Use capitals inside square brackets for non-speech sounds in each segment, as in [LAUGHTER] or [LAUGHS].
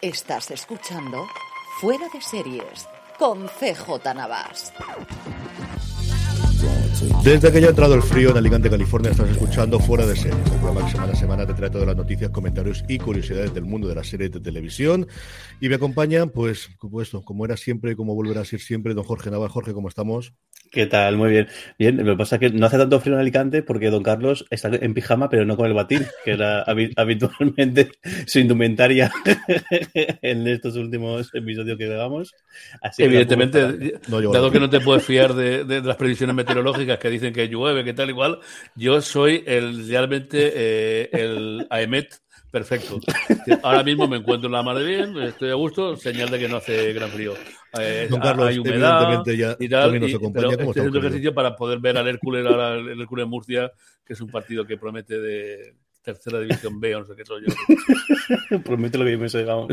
Estás escuchando Fuera de Series con CJ Navas. Desde que ya ha entrado el frío en Alicante, California, estás escuchando Fuera de Series, el programa que semana a semana te trae todas las noticias, comentarios y curiosidades del mundo de las series de televisión. Y me acompañan, pues, como era siempre y como volverá a ser siempre, don Jorge Navarro. Jorge, ¿cómo estamos? ¿Qué tal? Muy bien. Bien, lo que pasa es que no hace tanto frío en Alicante porque don Carlos está en pijama, pero no con el batín, que era [LAUGHS] habitualmente su indumentaria [LAUGHS] en estos últimos episodios que grabamos. Así Evidentemente, dado que no te puedes fiar de, de, las previsiones meteorológicas que dicen que llueve, que tal igual, yo soy el realmente eh, el AEMET Perfecto. Ahora mismo me encuentro en la mar de bien, estoy a gusto, señal de que no hace gran frío. Eh, Don Carlos, hay humedad ya y tal, y, pero estoy haciendo ejercicio para poder ver al Hércules, ahora el Hércules Murcia, que es un partido que promete de tercera división B o no sé qué soy yo. [LAUGHS] promete lo que yo me sé, vamos.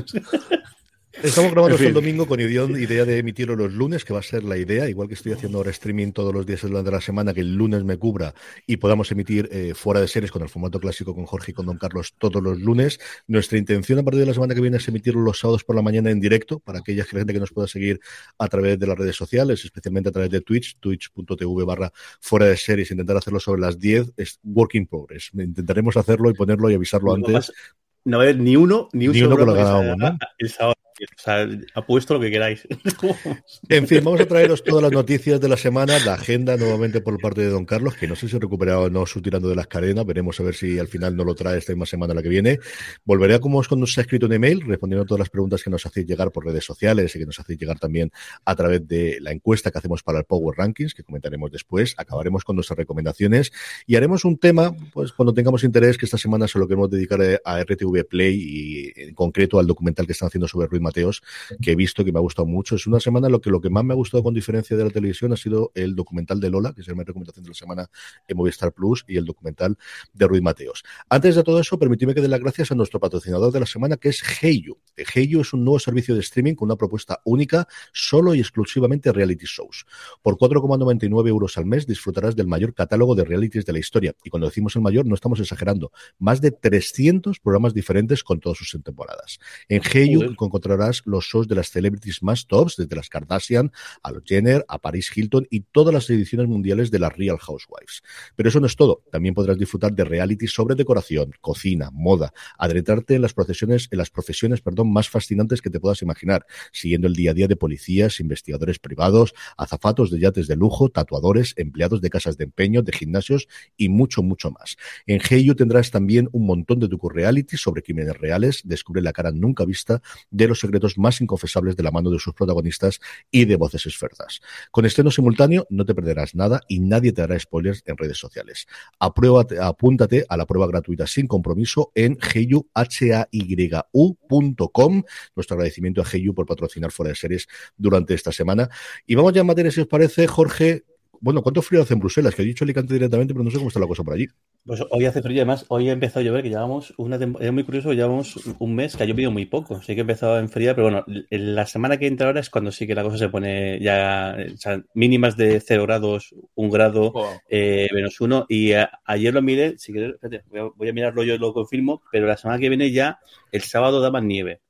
Estamos grabando el domingo con idea de emitirlo los lunes, que va a ser la idea, igual que estoy haciendo ahora streaming todos los días durante la semana, que el lunes me cubra y podamos emitir eh, fuera de series con el formato clásico con Jorge y con Don Carlos todos los lunes. Nuestra intención a partir de la semana que viene es emitirlo los sábados por la mañana en directo para aquella gente que nos pueda seguir a través de las redes sociales, especialmente a través de Twitch, twitch.tv barra fuera de series, intentar hacerlo sobre las 10, es work in progress. Intentaremos hacerlo y ponerlo y avisarlo antes. No va a haber ni uno, ni un ni uno que lo ¿no? Apuesto lo que queráis. [LAUGHS] En fin, vamos a traeros todas las noticias de la semana, la agenda nuevamente por parte de Don Carlos, que no sé si ha recuperado o no su tirando de las cadenas. Veremos a ver si al final no lo trae esta misma semana la que viene. Volveré a como os cuando nos ha escrito un email, respondiendo a todas las preguntas que nos hacéis llegar por redes sociales y que nos hacéis llegar también a través de la encuesta que hacemos para el Power Rankings, que comentaremos después. Acabaremos con nuestras recomendaciones y haremos un tema, pues cuando tengamos interés, que esta semana se lo queremos dedicar a RTV Play y en concreto al documental que están haciendo sobre Ruiz Mateos, que he visto que me ha gustado mucho. Es una semana lo que lo que más me ha gustado con diferencia de la televisión ha sido el documental de Lola, que es mi recomendación de la semana en Movistar Plus, y el documental de Ruiz Mateos. Antes de todo eso, permitidme que dé las gracias a nuestro patrocinador de la semana, que es Heyu. Heyu es un nuevo servicio de streaming con una propuesta única, solo y exclusivamente reality shows. Por 4,99 euros al mes disfrutarás del mayor catálogo de realities de la historia. Y cuando decimos el mayor, no estamos exagerando. Más de 300 programas diferentes con todas sus temporadas. En Heyu encontrarás los shows de las celebrities más tops, desde las Kardashian a los Jenner, a Paris Hilton y todas las ediciones mundiales de las Real Housewives. Pero eso no es todo. También podrás disfrutar de reality sobre decoración, cocina, moda, adentrarte en las profesiones, en las profesiones, perdón, más fascinantes que te puedas imaginar, siguiendo el día a día de policías, investigadores privados, azafatos de yates de lujo, tatuadores, empleados de casas de empeño, de gimnasios y mucho, mucho más. En Heyu tendrás también un montón de docu-reality sobre crímenes reales, descubre la cara nunca vista de los secretos más inconfesables de la mano de sus protagonistas y de voces esferzas. Con estreno simultáneo no te perderás nada y nadie te hará spoilers en redes sociales. Apruébate, apúntate a la prueba gratuita sin compromiso en heyu.com. Nuestro agradecimiento a Heyu por patrocinar fuera de series durante esta semana. Y vamos ya en materia, si os parece, Jorge, bueno, ¿cuánto frío hace en Bruselas? Que he dicho Alicante directamente, pero no sé cómo está la cosa por allí. Pues hoy hace frío, además, hoy ha empezado a llover, que llevamos una temporada, es muy curioso, llevamos un mes que ha llovido muy poco, sí que ha empezado a enfriar, pero bueno, la semana que entra ahora es cuando sí que la cosa se pone ya, o sea, mínimas de 0 grados, 1 grado, eh, menos 1, y ayer lo miré, si quieres, voy, a, mirarlo yo, lo confirmo, pero la semana que viene ya, el sábado da más nieve.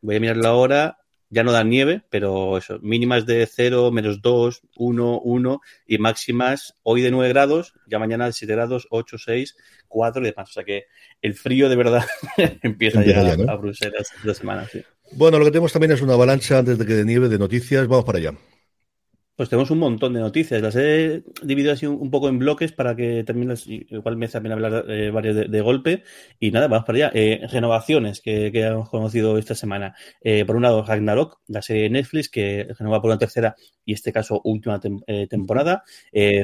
Voy a mirarlo ahora, ya no dan nieve, pero eso, mínimas de 0, menos 2, 1, 1 y máximas hoy de 9 grados, ya mañana de 7 grados, 8, 6, 4 y demás. O sea que el frío de verdad [LAUGHS] empieza, a llegar a Bruselas esta semana. Sí. Bueno, lo que tenemos también es una avalancha antes de que de nieve de noticias. Vamos para allá. Pues tenemos un montón de noticias. Las he dividido así un, poco en bloques para que termines, igual me pena hablar eh, varios de, golpe. Y nada, vamos para allá. Eh, renovaciones que, hemos conocido esta semana. Eh, por un lado, Ragnarok, la serie de Netflix, que renova por una tercera y este caso última temporada.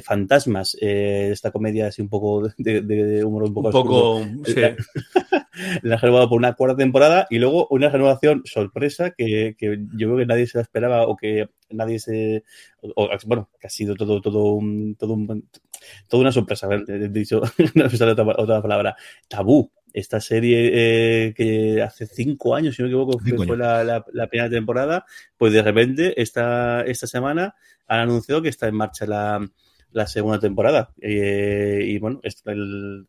Fantasmas, esta comedia así un poco de, humor un poco. Un poco, sí. [LAUGHS] la, ha renovado por una cuarta temporada y luego una renovación sorpresa que, que yo creo que nadie se la esperaba o que nadie se. bueno, que ha sido todo, todo un. Todo un toda una sorpresa, he dicho, [LAUGHS] no otra, otra palabra. Tabú, esta serie eh, que hace cinco años, si no me equivoco, fue, la, la, primera temporada, pues de repente esta, esta semana han anunciado que está en marcha la, la segunda temporada. Eh, y bueno,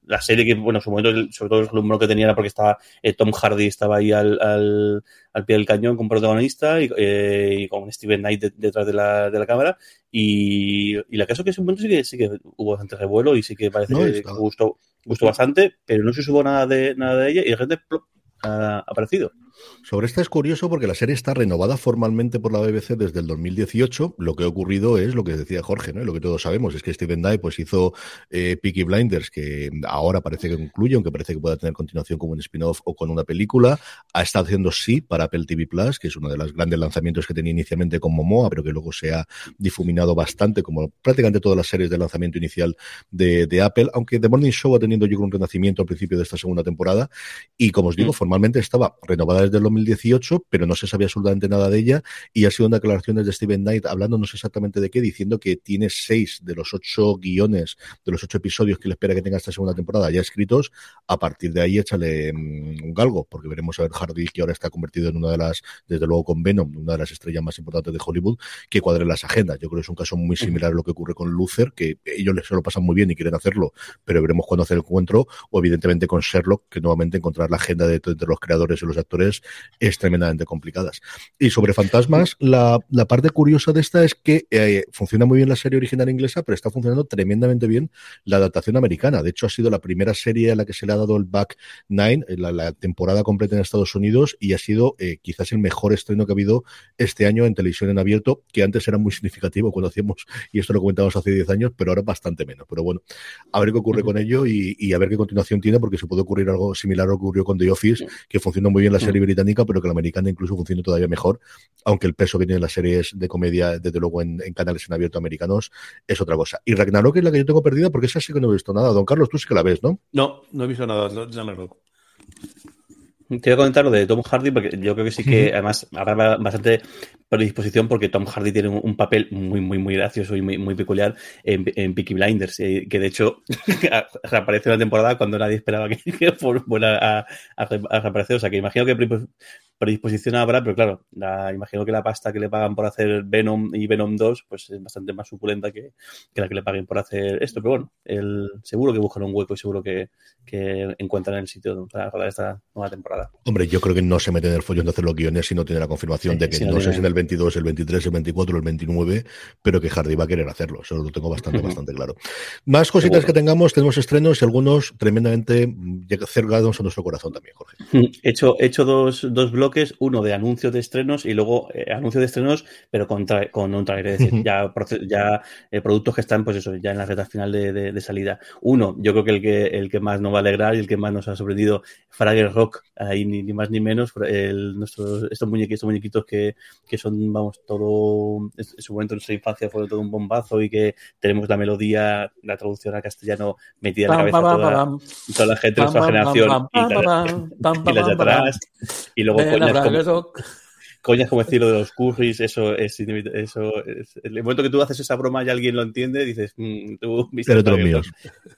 la serie que, bueno, en su momento, sobre todo el rumor que tenía era porque estaba eh, Tom Hardy estaba ahí al, al, al, pie del cañón con protagonista y, eh, con Steven Knight detrás de la, de la cámara. Y, y la caso que en su momento sí que, sí que hubo bastante revuelo y sí que parece que gustó, gustó bastante, pero no se supo nada de, nada de ella y de repente ha aparecido. Sobre esta es curioso porque la serie está renovada formalmente por la BBC desde el 2018. Lo que ha ocurrido es lo que decía Jorge, ¿no? lo que todos sabemos es que Steven Dye pues hizo eh, Peaky Blinders, que ahora parece que concluye, aunque parece que pueda tener continuación como un spin-off o con una película. Ha estado haciendo sí para Apple TV Plus, que es uno de los grandes lanzamientos que tenía inicialmente con Momoa, pero que luego se ha difuminado bastante, como prácticamente todas las series de lanzamiento inicial de, de Apple, aunque The Morning Show ha tenido yo un renacimiento al principio de esta segunda temporada. Y como os digo, mm. formalmente estaba renovada desde el 2018, pero no se sabía absolutamente nada de ella y ha sido una declaración de Steven Knight hablando no sé exactamente de qué, diciendo que tiene seis de los ocho guiones, de los ocho episodios que le espera que tenga esta segunda temporada ya escritos. A partir de ahí échale mm, un galgo, porque veremos a ver Hardy, que ahora está convertido en una de las, desde luego con Venom, una de las estrellas más importantes de Hollywood, que cuadre las agendas. Yo creo que es un caso muy similar a lo que ocurre con Luther, que ellos se lo pasan muy bien y quieren hacerlo, pero veremos cuándo hacer el encuentro, o evidentemente con Sherlock, que nuevamente encontrar la agenda de, de los creadores y los actores es tremendamente complicadas. Y sobre fantasmas, la, la parte curiosa de esta es que eh, funciona muy bien la serie original inglesa, pero está funcionando tremendamente bien la adaptación americana. De hecho, ha sido la primera serie a la que se le ha dado el back nine, eh, la, temporada completa en Estados Unidos, y ha sido eh, quizás el mejor estreno que ha habido este año en televisión en abierto, que antes era muy significativo cuando hacíamos, y esto lo comentamos hace 10 años, pero ahora bastante menos. Pero bueno, a ver qué ocurre con ello y, y, a ver qué continuación tiene, porque se puede ocurrir algo similar a lo que ocurrió con The Office, que funcionó muy bien la serie británica, pero que la americana incluso funciona todavía mejor, aunque el peso que tienen las series de comedia, desde luego en, canales en abierto americanos, es otra cosa. Y Ragnarok es la que yo tengo perdida porque esa sí que no he visto nada. Don Carlos, tú sí que la ves, ¿no? No, no he visto nada de Ragnarok. Te voy a comentar lo de Tom Hardy, porque yo creo que sí que además habrá bastante predisposición porque Tom Hardy tiene un, papel muy, muy, muy gracioso y muy, muy peculiar en, en Peaky Blinders, eh, que de hecho [LAUGHS] reaparece en la temporada cuando nadie esperaba que, [LAUGHS] fuera a, a, reaparecer. O sea, que imagino que predisposición habrá, pero claro, la, imagino que la pasta que le pagan por hacer Venom y Venom 2 pues es bastante más suculenta que, la que le paguen por hacer esto. Pero bueno, el, seguro que buscan un hueco y seguro que, que encuentran el sitio para rodar esta nueva temporada. Hombre, yo creo que no se mete en el follón de hacer los guiones si no tiene la confirmación de que no, sé si en el 22, el 23, el 24 el 29, pero que Hardy va a querer hacerlo. Eso lo tengo bastante, bastante claro. Más cositas que tengamos, tenemos estrenos y algunos tremendamente cercados a nuestro corazón también, Jorge. He hecho, hecho dos, dos bloques, uno de anuncios de estrenos y luego eh, anuncio de estrenos, pero con, con un trailer, es decir, ya, ya eh, productos que están, pues eso, ya en la recta final de, de, salida. Uno, yo creo que el que el que más nos va a alegrar y el que más nos ha sorprendido, Fraggle Rock, ahí ni, ni más ni menos, el, estos muñequitos, estos muñequitos que, que son vamos, todo, en su momento en nuestra infancia fue todo un bombazo y que tenemos la melodía, la traducción a castellano metida en la cabeza toda, toda la gente de nuestra generación y, las de atrás. Y luego coñas como, coñas como decir lo de los curris, eso es, eso es, el momento que tú haces esa broma y alguien lo entiende, dices, mmm, tú viste Pero míos.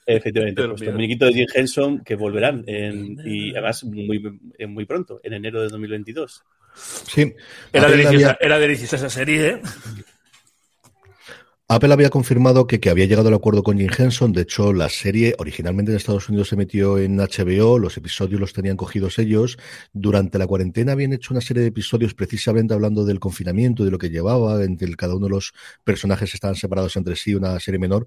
Efectivamente, pues, el muñequito de Jim Henson que volverán en, y además muy, muy pronto, en enero de 2022. Sí. Era deliciosa, era deliciosa esa serie, ¿eh? Apple había confirmado que, que había llegado al acuerdo con Jim Henson. De hecho, la serie originalmente en Estados Unidos se metió en HBO, los episodios los tenían cogidos ellos. Durante la cuarentena habían hecho una serie de episodios precisamente hablando del confinamiento, de lo que llevaba, entre cada uno de los personajes estaban separados entre sí, una serie menor.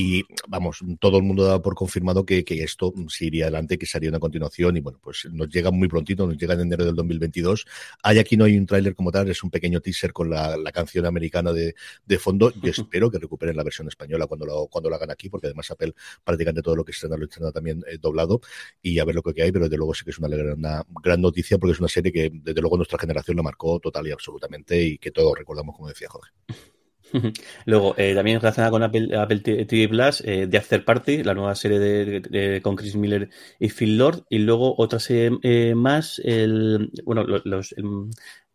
Y vamos, todo el mundo daba por confirmado que, que esto se iría adelante, que sería una continuación. Y bueno, pues nos llega muy prontito, nos llega en enero del 2022. Hay aquí no hay un tráiler como tal, es un pequeño teaser con la, la canción americana de, de fondo. [LAUGHS] Yo espero que recuperen la versión española cuando lo, cuando lo hagan aquí, porque además Apple prácticamente todo lo que estrena lo estrena también eh, doblado y a ver lo que hay, pero desde luego sí que es una, una, gran noticia porque es una serie que desde luego nuestra generación la marcó total y absolutamente y que todos recordamos, como decía Jorge. [LAUGHS] Luego, eh, también relacionada con Apple, Apple TV Plus, eh, The After Party, la nueva serie de, con Chris Miller y Phil Lord. Y luego otra serie eh, más, el, bueno, los, los,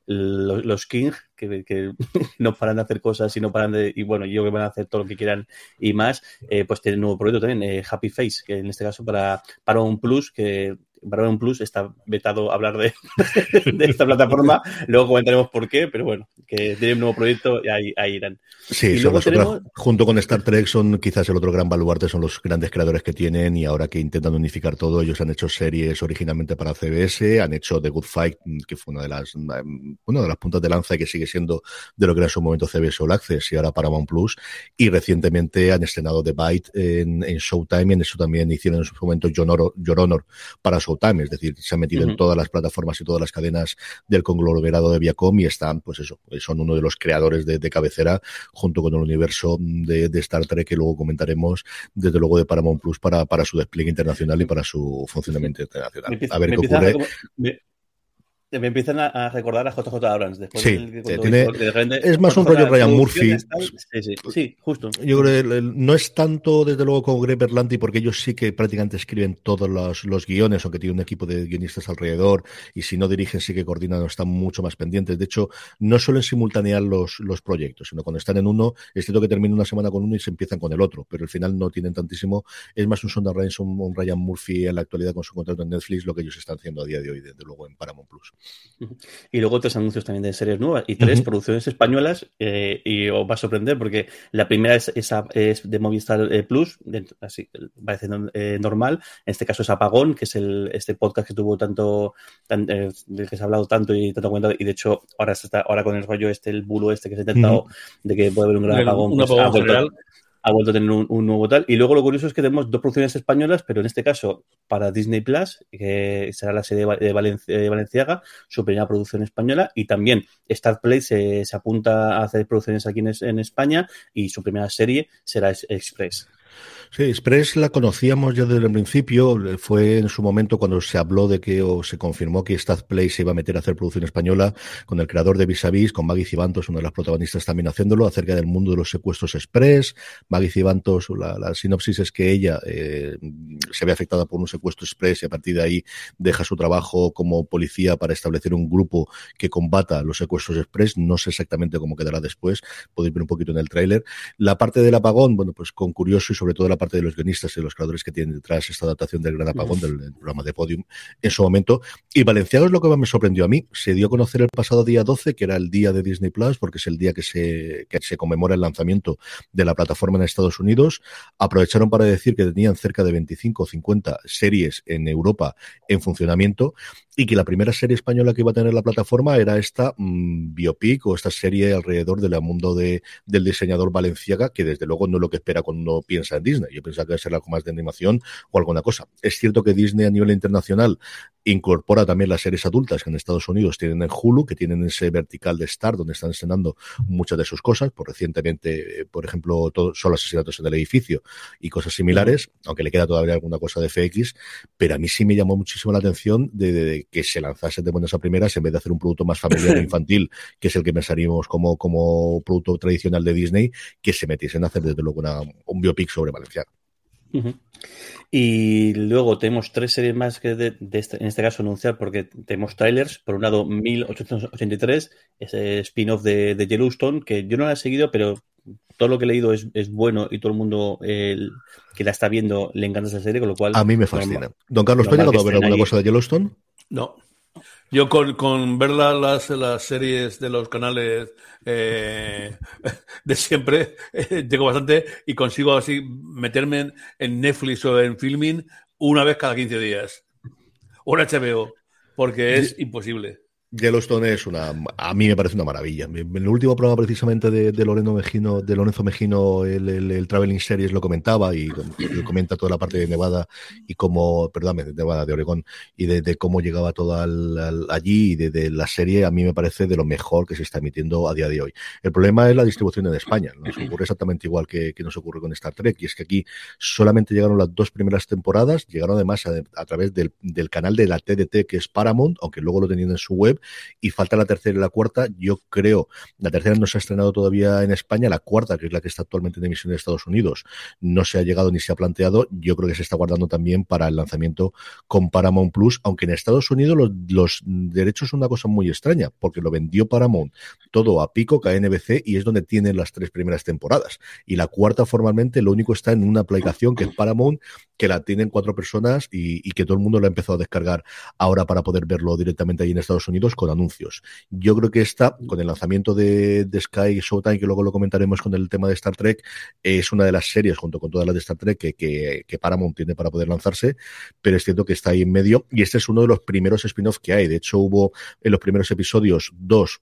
los King, que, que, [LAUGHS] no paran de hacer cosas y no paran de. Y bueno, yo que van a hacer todo lo que quieran y más, eh, pues tiene un nuevo proyecto también, eh, Happy Face, que en este caso para, para un Plus, que para un Plus está vetado hablar de, [LAUGHS] de, esta plataforma. Luego comentaremos por qué, pero bueno, que tiene un nuevo proyecto y ahí, ahí irán. Sí, y tenemos... junto con Star Trek son quizás el otro gran baluarte, son los grandes creadores que tienen y ahora que intentan unificar todo, ellos han hecho series originalmente para CBS, han hecho The Good Fight, que fue una de las una de las puntas de lanza y que sigue siendo de lo que era en su momento CBS All Access y ahora Paramount Plus, y recientemente han estrenado The Bite en, en Showtime y en eso también hicieron en su momento Your Honor, Your Honor para Showtime, es decir, se han metido uh -huh. en todas las plataformas y todas las cadenas del conglomerado de Viacom y están, pues eso, son uno de los creadores de, de cabecera junto con el universo de, de, Star Trek que luego comentaremos, desde luego de Paramount Plus para, para su despliegue internacional y para su funcionamiento internacional. Empieza, a ver qué ocurre. Me, me empiezan a, recordar a JJ Abrams. Después sí, del, tiene, de repente, es más un rollo Ryan Murphy. Sí, sí, sí, justo. Yo creo que no es tanto, desde luego, con Greg Berlanti, porque ellos sí que prácticamente escriben todos los, los guiones, aunque tienen un equipo de guionistas alrededor, y si no dirigen, sí que coordinan, están mucho más pendientes. De hecho, no suelen simultanear los, los proyectos, sino cuando están en uno, es cierto que termina una semana con uno y se empiezan con el otro, pero al final no tienen tantísimo. Es más un Sonda un, un Ryan Murphy en la actualidad con su contrato en Netflix, lo que ellos están haciendo a día de hoy, desde luego, en Paramount Plus. Y luego tres anuncios también de series nuevas y tres uh -huh. producciones españolas eh, y os va a sorprender porque la primera es, es, es de Movistar eh, Plus, de, así parece eh, normal, en este caso es Apagón, que es el, este podcast que tuvo tanto, tan, eh, del que se ha hablado tanto y tanto comentado y de hecho ahora está ahora con el rollo este, el bulo este que se ha intentado uh -huh. de que puede haber un gran apagón, un pues, apagón ha vuelto a tener un, un, nuevo tal. Y luego lo curioso es que tenemos dos producciones españolas, pero en este caso para Disney Plus, que será la serie de, Valencia, Valenciaga, su primera producción española, y también Star Play se, apunta a hacer producciones aquí en, España, y su primera serie será Express. Sí, Express la conocíamos ya desde el principio. Fue en su momento cuando se habló de que o se confirmó que Stat Play se iba a meter a hacer producción española con el creador de Vis a Vis, con Maggie Cibantos, una de las protagonistas también haciéndolo, acerca del mundo de los secuestros Express. Maggie Cibantos, la, la sinopsis es que ella eh, se ve afectada por un secuestro Express y a partir de ahí deja su trabajo como policía para establecer un grupo que combata los secuestros Express. No sé exactamente cómo quedará después. Podéis ver un poquito en el tráiler. La parte del apagón, bueno, pues con curioso y sobre todo la parte de los guionistas y los creadores que tienen detrás esta adaptación del Gran Apagón, del, del, programa de Podium, en su momento. Y Valenciago es lo que más me sorprendió a mí. Se dio a conocer el pasado día 12, que era el día de Disney Plus, porque es el día que se, que se conmemora el lanzamiento de la plataforma en Estados Unidos. Aprovecharon para decir que tenían cerca de 25 o 50 series en Europa en funcionamiento y que la primera serie española que iba a tener la plataforma era esta mmm, biopic o esta serie alrededor del mundo de, del diseñador Valenciaga, que desde luego no es lo que espera cuando piensa en Disney. Yo pensaba que iba a ser algo más de animación o alguna cosa. Es cierto que Disney a nivel internacional incorpora también las series adultas que en Estados Unidos tienen en Hulu, que tienen ese vertical de Star, donde están estrenando muchas de sus cosas. Por recientemente, por ejemplo, todo, solo asesinatos en el edificio y cosas similares, aunque le queda todavía alguna cosa de FX, pero a mí sí me llamó muchísimo la atención de, de, de que se lanzase de buenas a primeras en vez de hacer un producto más familiar [LAUGHS] e infantil, que es el que pensaríamos como, como producto tradicional de Disney, que se metiesen a hacer desde luego una, un biopic sobre Valenciano. Uh -huh. Y luego tenemos tres series más que de, de este, en este caso anunciar porque tenemos trailers. Por un lado, 1883, ese spin-off de, de, Yellowstone, que yo no la he seguido, pero todo lo que he leído es, es bueno y todo el mundo eh, que la está viendo le encanta esa serie, con lo cual... A mí me fascina. Don Carlos, ¿tú has llegado a ver alguna cosa de Yellowstone? No. Yo con, ver las, las series de los canales eh, [LAUGHS] de siempre, eh, tengo bastante y consigo así meterme en, Netflix o en Filming una vez cada 15 días. O en HBO, porque es imposible. Yellowstone es una, a mí me parece una maravilla. En el último programa precisamente de, de Lorenzo Mejino, de Lorenzo Mejino, el, el, Traveling Series lo comentaba y, comenta toda la parte de Nevada y cómo, perdón, de Nevada, de Oregón y de, cómo llegaba todo allí y de, la serie a mí me parece de lo mejor que se está emitiendo a día de hoy. El problema es la distribución en España. Nos ocurre exactamente igual que, nos ocurre con Star Trek y es que aquí solamente llegaron las dos primeras temporadas, llegaron además a, a través del, del canal de la TDT que es Paramount, aunque luego lo tenían en su web y falta la tercera y la cuarta. Yo creo, la tercera no se ha estrenado todavía en España, la cuarta, que es la que está actualmente en emisión en Estados Unidos, no se ha llegado ni se ha planteado. Yo creo que se está guardando también para el lanzamiento con Paramount Plus, aunque en Estados Unidos los, derechos son una cosa muy extraña, porque lo vendió Paramount todo a pico, a NBC, y es donde tienen las tres primeras temporadas. Y la cuarta formalmente lo único está en una aplicación que es Paramount, que la tienen cuatro personas y, que todo el mundo la ha empezado a descargar ahora para poder verlo directamente ahí en Estados Unidos con anuncios. Yo creo que esta, con el lanzamiento de, Sky Showtime, que luego lo comentaremos con el tema de Star Trek, es una de las series, junto con todas las de Star Trek, que, que, Paramount tiene para poder lanzarse, pero es cierto que está ahí en medio y este es uno de los primeros spin-off que hay. De hecho, hubo en los primeros episodios dos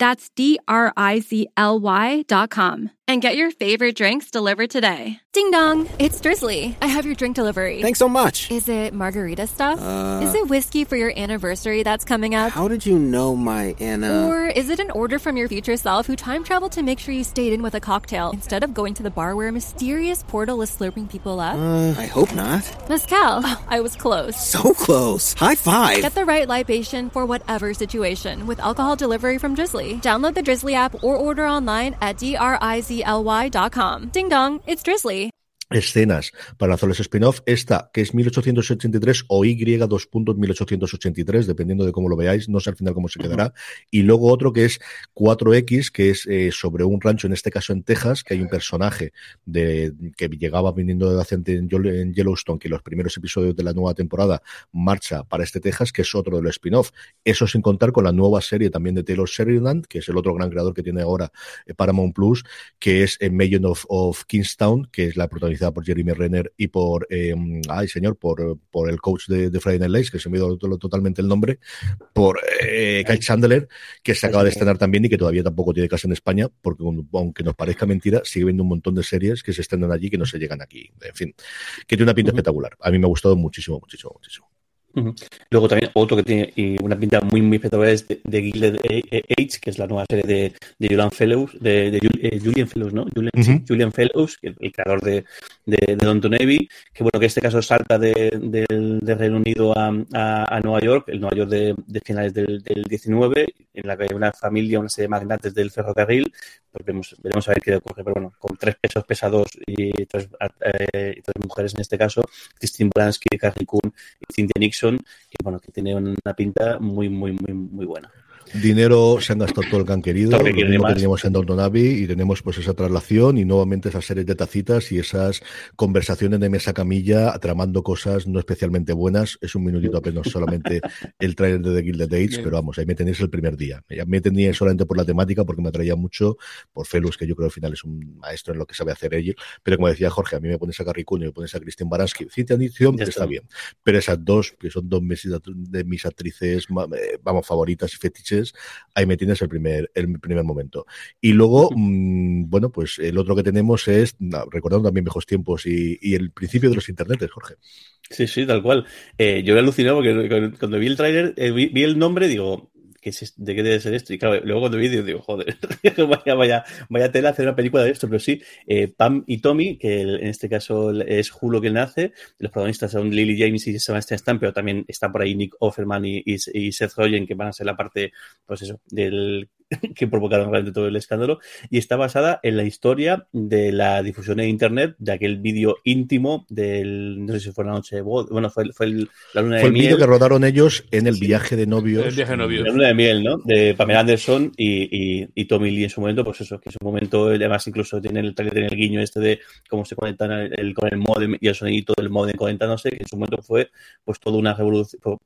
That's D R I Z L Y dot com. and get your favorite drinks delivered today. Ding dong, it's Drizzly. I have your drink delivery. Thanks so much. Is it margarita stuff? Uh, is it whiskey for your anniversary that's coming up? How did you know my Anna? Or is it an order from your future self who time traveled to make sure you stayed in with a cocktail instead of going to the bar where a mysterious portal is slurping people up? Uh, I hope not. Mezcal. Oh, I was close. So close. High five. Get the right libation for whatever situation with alcohol delivery from Drizzly. Download the Drizzly app or order online at D R I Z ly.com. Ding dong, it's Drizzly. Escenas para lanzar los spin-off. Esta, que es 1883 o Y 2.1883, dependiendo de cómo lo veáis, no sé al final cómo se quedará. Y luego otro que es 4X, que es eh, sobre un rancho, en este caso en Texas, que hay un personaje de, que llegaba viniendo de acente en Yellowstone, que los primeros episodios de la nueva temporada marcha para este Texas, que es otro de los spin-off. Eso sin contar con la nueva serie también de Taylor Sheridan, que es el otro gran creador que tiene ahora eh, Paramount Plus, que es en Million of, of Kingstown, que es la protagonista por Jeremy Renner y por, eh, ay señor, por, por el coach de, de, Friday Night Lights, que se me ha ido totalmente el nombre, por eh, Kyle Chandler, que se acaba de estrenar también y que todavía tampoco tiene casa en España, porque aunque nos parezca mentira, sigue viendo un montón de series que se estrenan allí que no se llegan aquí. En fin, que tiene una pinta espectacular. A mí me ha gustado muchísimo, muchísimo, muchísimo. Luego también otro que tiene y una pinta muy muy espectacular es de, de Gilded Age, que es la nueva serie de, de Julian Fellows, de, de eh, Julian Fellows, ¿no? Julian, Julian Fellows, el, el creador de, de, Don Navy, que bueno, que en este caso salta de, del Reino Unido a, a, a, Nueva York, el Nueva York de, de finales del, del 19, en la que hay una familia, una serie de magnates del ferrocarril, pues vemos, veremos a ver qué ocurre, pero bueno, con tres pesos pesados y tres, eh, y tres mujeres en este caso, Christine Baranski, Carrie Coon y Cynthia Nixon, que bueno, que tiene una pinta muy, muy, muy, muy buena. Dinero se han gastado todo el que han querido, lo que, teníamos en Downton Abbey y tenemos pues esa traslación y nuevamente esas series de tacitas y esas conversaciones de mesa camilla tramando cosas no especialmente buenas. Es un minutito apenas solamente el trailer de The Gilded Dates, pero vamos, ahí me tenéis el primer día. Me teníais solamente por la temática porque me atraía mucho por Felus, que yo creo que al final es un maestro en lo que sabe hacer ella. Pero como decía Jorge, a mí me pones a Carrie y me pones a Christine Baranski. Cintia Nixon está bien. Pero esas dos, que son dos de mis actrices, eh, vamos, favoritas y fetiches ahí me tienes el primer, el primer momento. Y luego, mmm, bueno, pues el otro que tenemos es, recordando también viejos tiempos y, y, el principio de los internetes, Jorge. Sí, sí, tal cual. Eh, yo he alucinado porque cuando vi el tráiler, eh, vi, vi, el nombre, digo, ¿qué es, ¿de qué debe ser esto? Y claro, luego cuando vi, digo, joder, [LAUGHS] vaya, vaya, vaya tela hacer una película de esto, pero sí, eh, Pam y Tommy, que en este caso es Julio quien nace, los protagonistas son Lily James y Sebastian Stan, pero también está por ahí Nick Offerman y, y, y Seth Rogen, que van a ser la parte, pues eso, del [LAUGHS] que provocaron realmente todo el escándalo. Y está basada en la historia de la difusión de Internet de aquel vídeo íntimo del, no sé si fue la noche de bueno, fue, fue la luna de miel. Fue el vídeo que rodaron ellos en el viaje de novios. El viaje de novios. La luna de miel, ¿no? De Pamela Anderson y, y, y, Tommy Lee en su momento, pues eso, que en su momento, además incluso tiene el, tiene el guiño este de cómo se conectan el, con el modem y el sonidito del modem conectándose, que en su momento fue pues toda una revolución,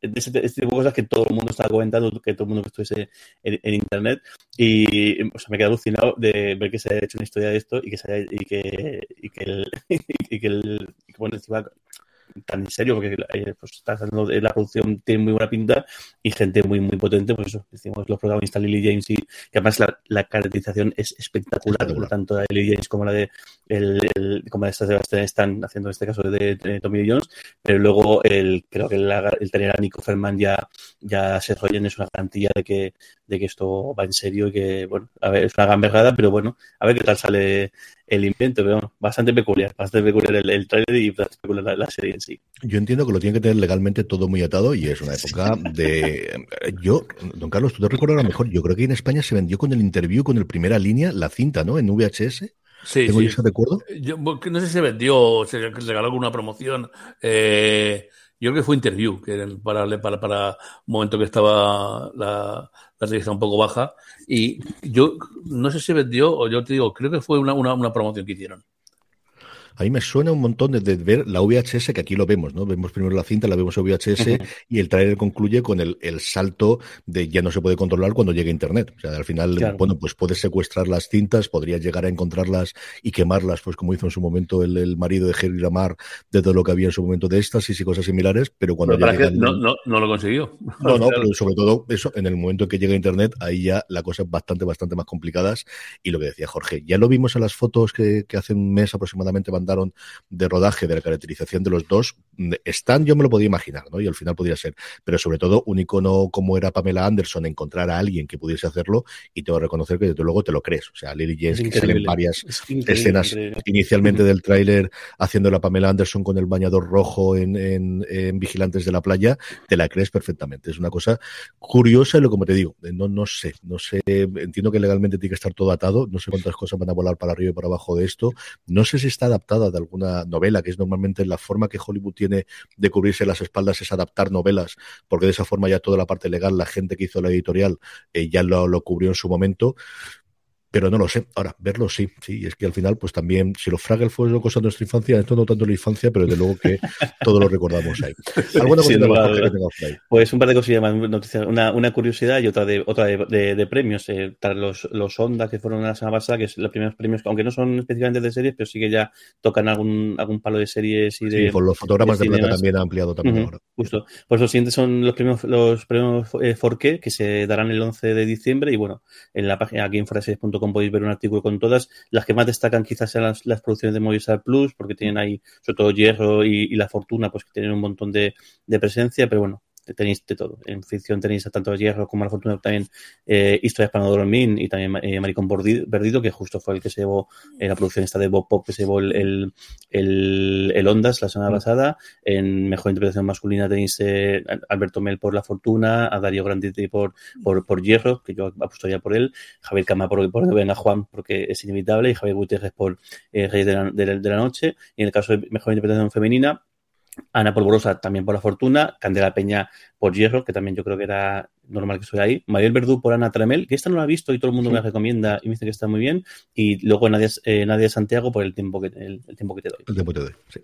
este, tipo de cosas que todo el mundo estaba comentando, que todo el mundo que estuviese en, internet y o sea, me quedé alucinado de ver que se haya hecho una historia de esto y que se haya, y que y que el, [LAUGHS] y que el y que, bueno, encima tan en serio, porque eh, pues, está haciendo, la producción tiene muy buena pinta y gente muy, muy potente, pues eso, decimos los protagonistas Lily James y que además la, la caracterización es espectacular, tanto la de Lily James como la de el, como de Sebastián están haciendo en este caso de, Tommy Jones, pero luego el, creo que el, el tener a Nico Ferman ya, ya se Rogen es una garantía de que, de que esto va en serio y que, bueno, a ver, es una gamberrada, pero bueno, a ver qué tal sale el invento, pero bastante peculiar, bastante peculiar el, el trailer y bastante peculiar la, serie en sí. Yo entiendo que lo tiene que tener legalmente todo muy atado y es una época de... Yo, don Carlos, tú te recuerdas mejor, yo creo que en España se vendió con el interview, con el primera línea, la cinta, ¿no? En VHS. Sí, ¿Tengo sí. ese recuerdo? Yo, no sé si se vendió o se regaló alguna promoción. Eh, yo creo que fue interview, que para, para, para un momento que estaba la, la revista un poco baja. Y yo no sé si vendió, o yo te digo, creo que fue una, una, una promoción que hicieron. A mí me suena un montón de, ver la VHS, que aquí lo vemos, ¿no? Vemos primero la cinta, la vemos en VHS y el trailer concluye con el, el, salto de ya no se puede controlar cuando llegue Internet. O sea, al final, bueno, pues puedes secuestrar las cintas, podrías llegar a encontrarlas y quemarlas, pues como hizo en su momento el, el marido de Jerry Lamar, de todo lo que había en su momento de éxtasis y cosas similares, pero cuando llega no, no, no, lo consiguió. [LAUGHS] No, no, pero sobre todo eso, en el momento en que llega Internet, ahí ya la cosa es bastante, bastante más complicadas. Y lo que decía Jorge, ya lo vimos en las fotos que, que hace un mes aproximadamente mandaron de rodaje, de la caracterización de los dos, están, yo me lo podía imaginar, ¿no? Y al final podría ser. Pero sobre todo, un icono como era Pamela Anderson, encontrar a alguien que pudiese hacerlo, y te voy a reconocer que desde luego te lo crees. O sea, Lily James, que sale en varias escenas inicialmente del tráiler haciendo la Pamela Anderson con el bañador rojo en, en, Vigilantes de la Playa, te la crees perfectamente. Es una cosa curiosa, lo como te digo, no, no sé, no sé, entiendo que legalmente tiene que estar todo atado, no sé cuántas cosas van a volar para arriba y para abajo de esto, no sé si está de alguna novela, que es normalmente la forma que Hollywood tiene de cubrirse las espaldas es adaptar novelas, porque de esa forma ya toda la parte legal, la gente que hizo la editorial eh, ya lo, lo cubrió en su momento pero no lo sé. Ahora, verlo sí, sí, y es que al final, pues también, si los Fraggle fueron cosas de nuestra infancia, esto no tanto la infancia, pero desde luego que todo lo recordamos ahí. [LAUGHS] ¿Alguna sí, más ahí? Pues un par de cosillas más, noticias, una, una curiosidad y otra de otra de, de, premios, eh, los, los Ondas que fueron la semana pasada, que es los primeros premios, aunque no son específicamente de series, pero sí que ya tocan algún, algún palo de series y de. Sí, por los fotogramas de, plata también ha ampliado también ahora. Justo. Pues los siguientes son los premios, los premios eh, Forqué, que se darán el 11 de diciembre, y bueno, en la página aquí en foraseries.com podéis ver un artículo con todas. Las que más destacan quizás sean las, producciones de Movistar Plus, porque tienen ahí, sobre todo Hierro y, y La Fortuna, pues que tienen un montón de, de presencia, pero bueno, tenéis de todo. En ficción tenéis a tanto Hierro como a la Fortuna, también eh, Historias para no dormir y también eh, Maricón Perdido, que justo fue el que se llevó eh, la producción esta de Bob Pop, que se llevó el, el, el, el Ondas la semana mm. pasada. En Mejor Interpretación Masculina tenéis eh, Alberto Mel por La Fortuna, a Darío Granditi por, por, por Hierro, que yo apostaría por él, Javier Cama por, por Juan, porque es inevitable, y Javier Gutiérrez por eh, Reyes de la, de, de la Noche. Y en el caso de Mejor Interpretación Femenina, Ana Polvorosa también por la fortuna, Candela Peña por Hierro, que también yo creo que era normal que estuviera ahí, Mariel Verdú por Ana Tramel, que esta no la he visto y todo el mundo sí. me la recomienda y me dice que está muy bien, y luego Nadia, eh, Nadia Santiago por el tiempo que el, el, tiempo que te doy. El tiempo que te doy, sí.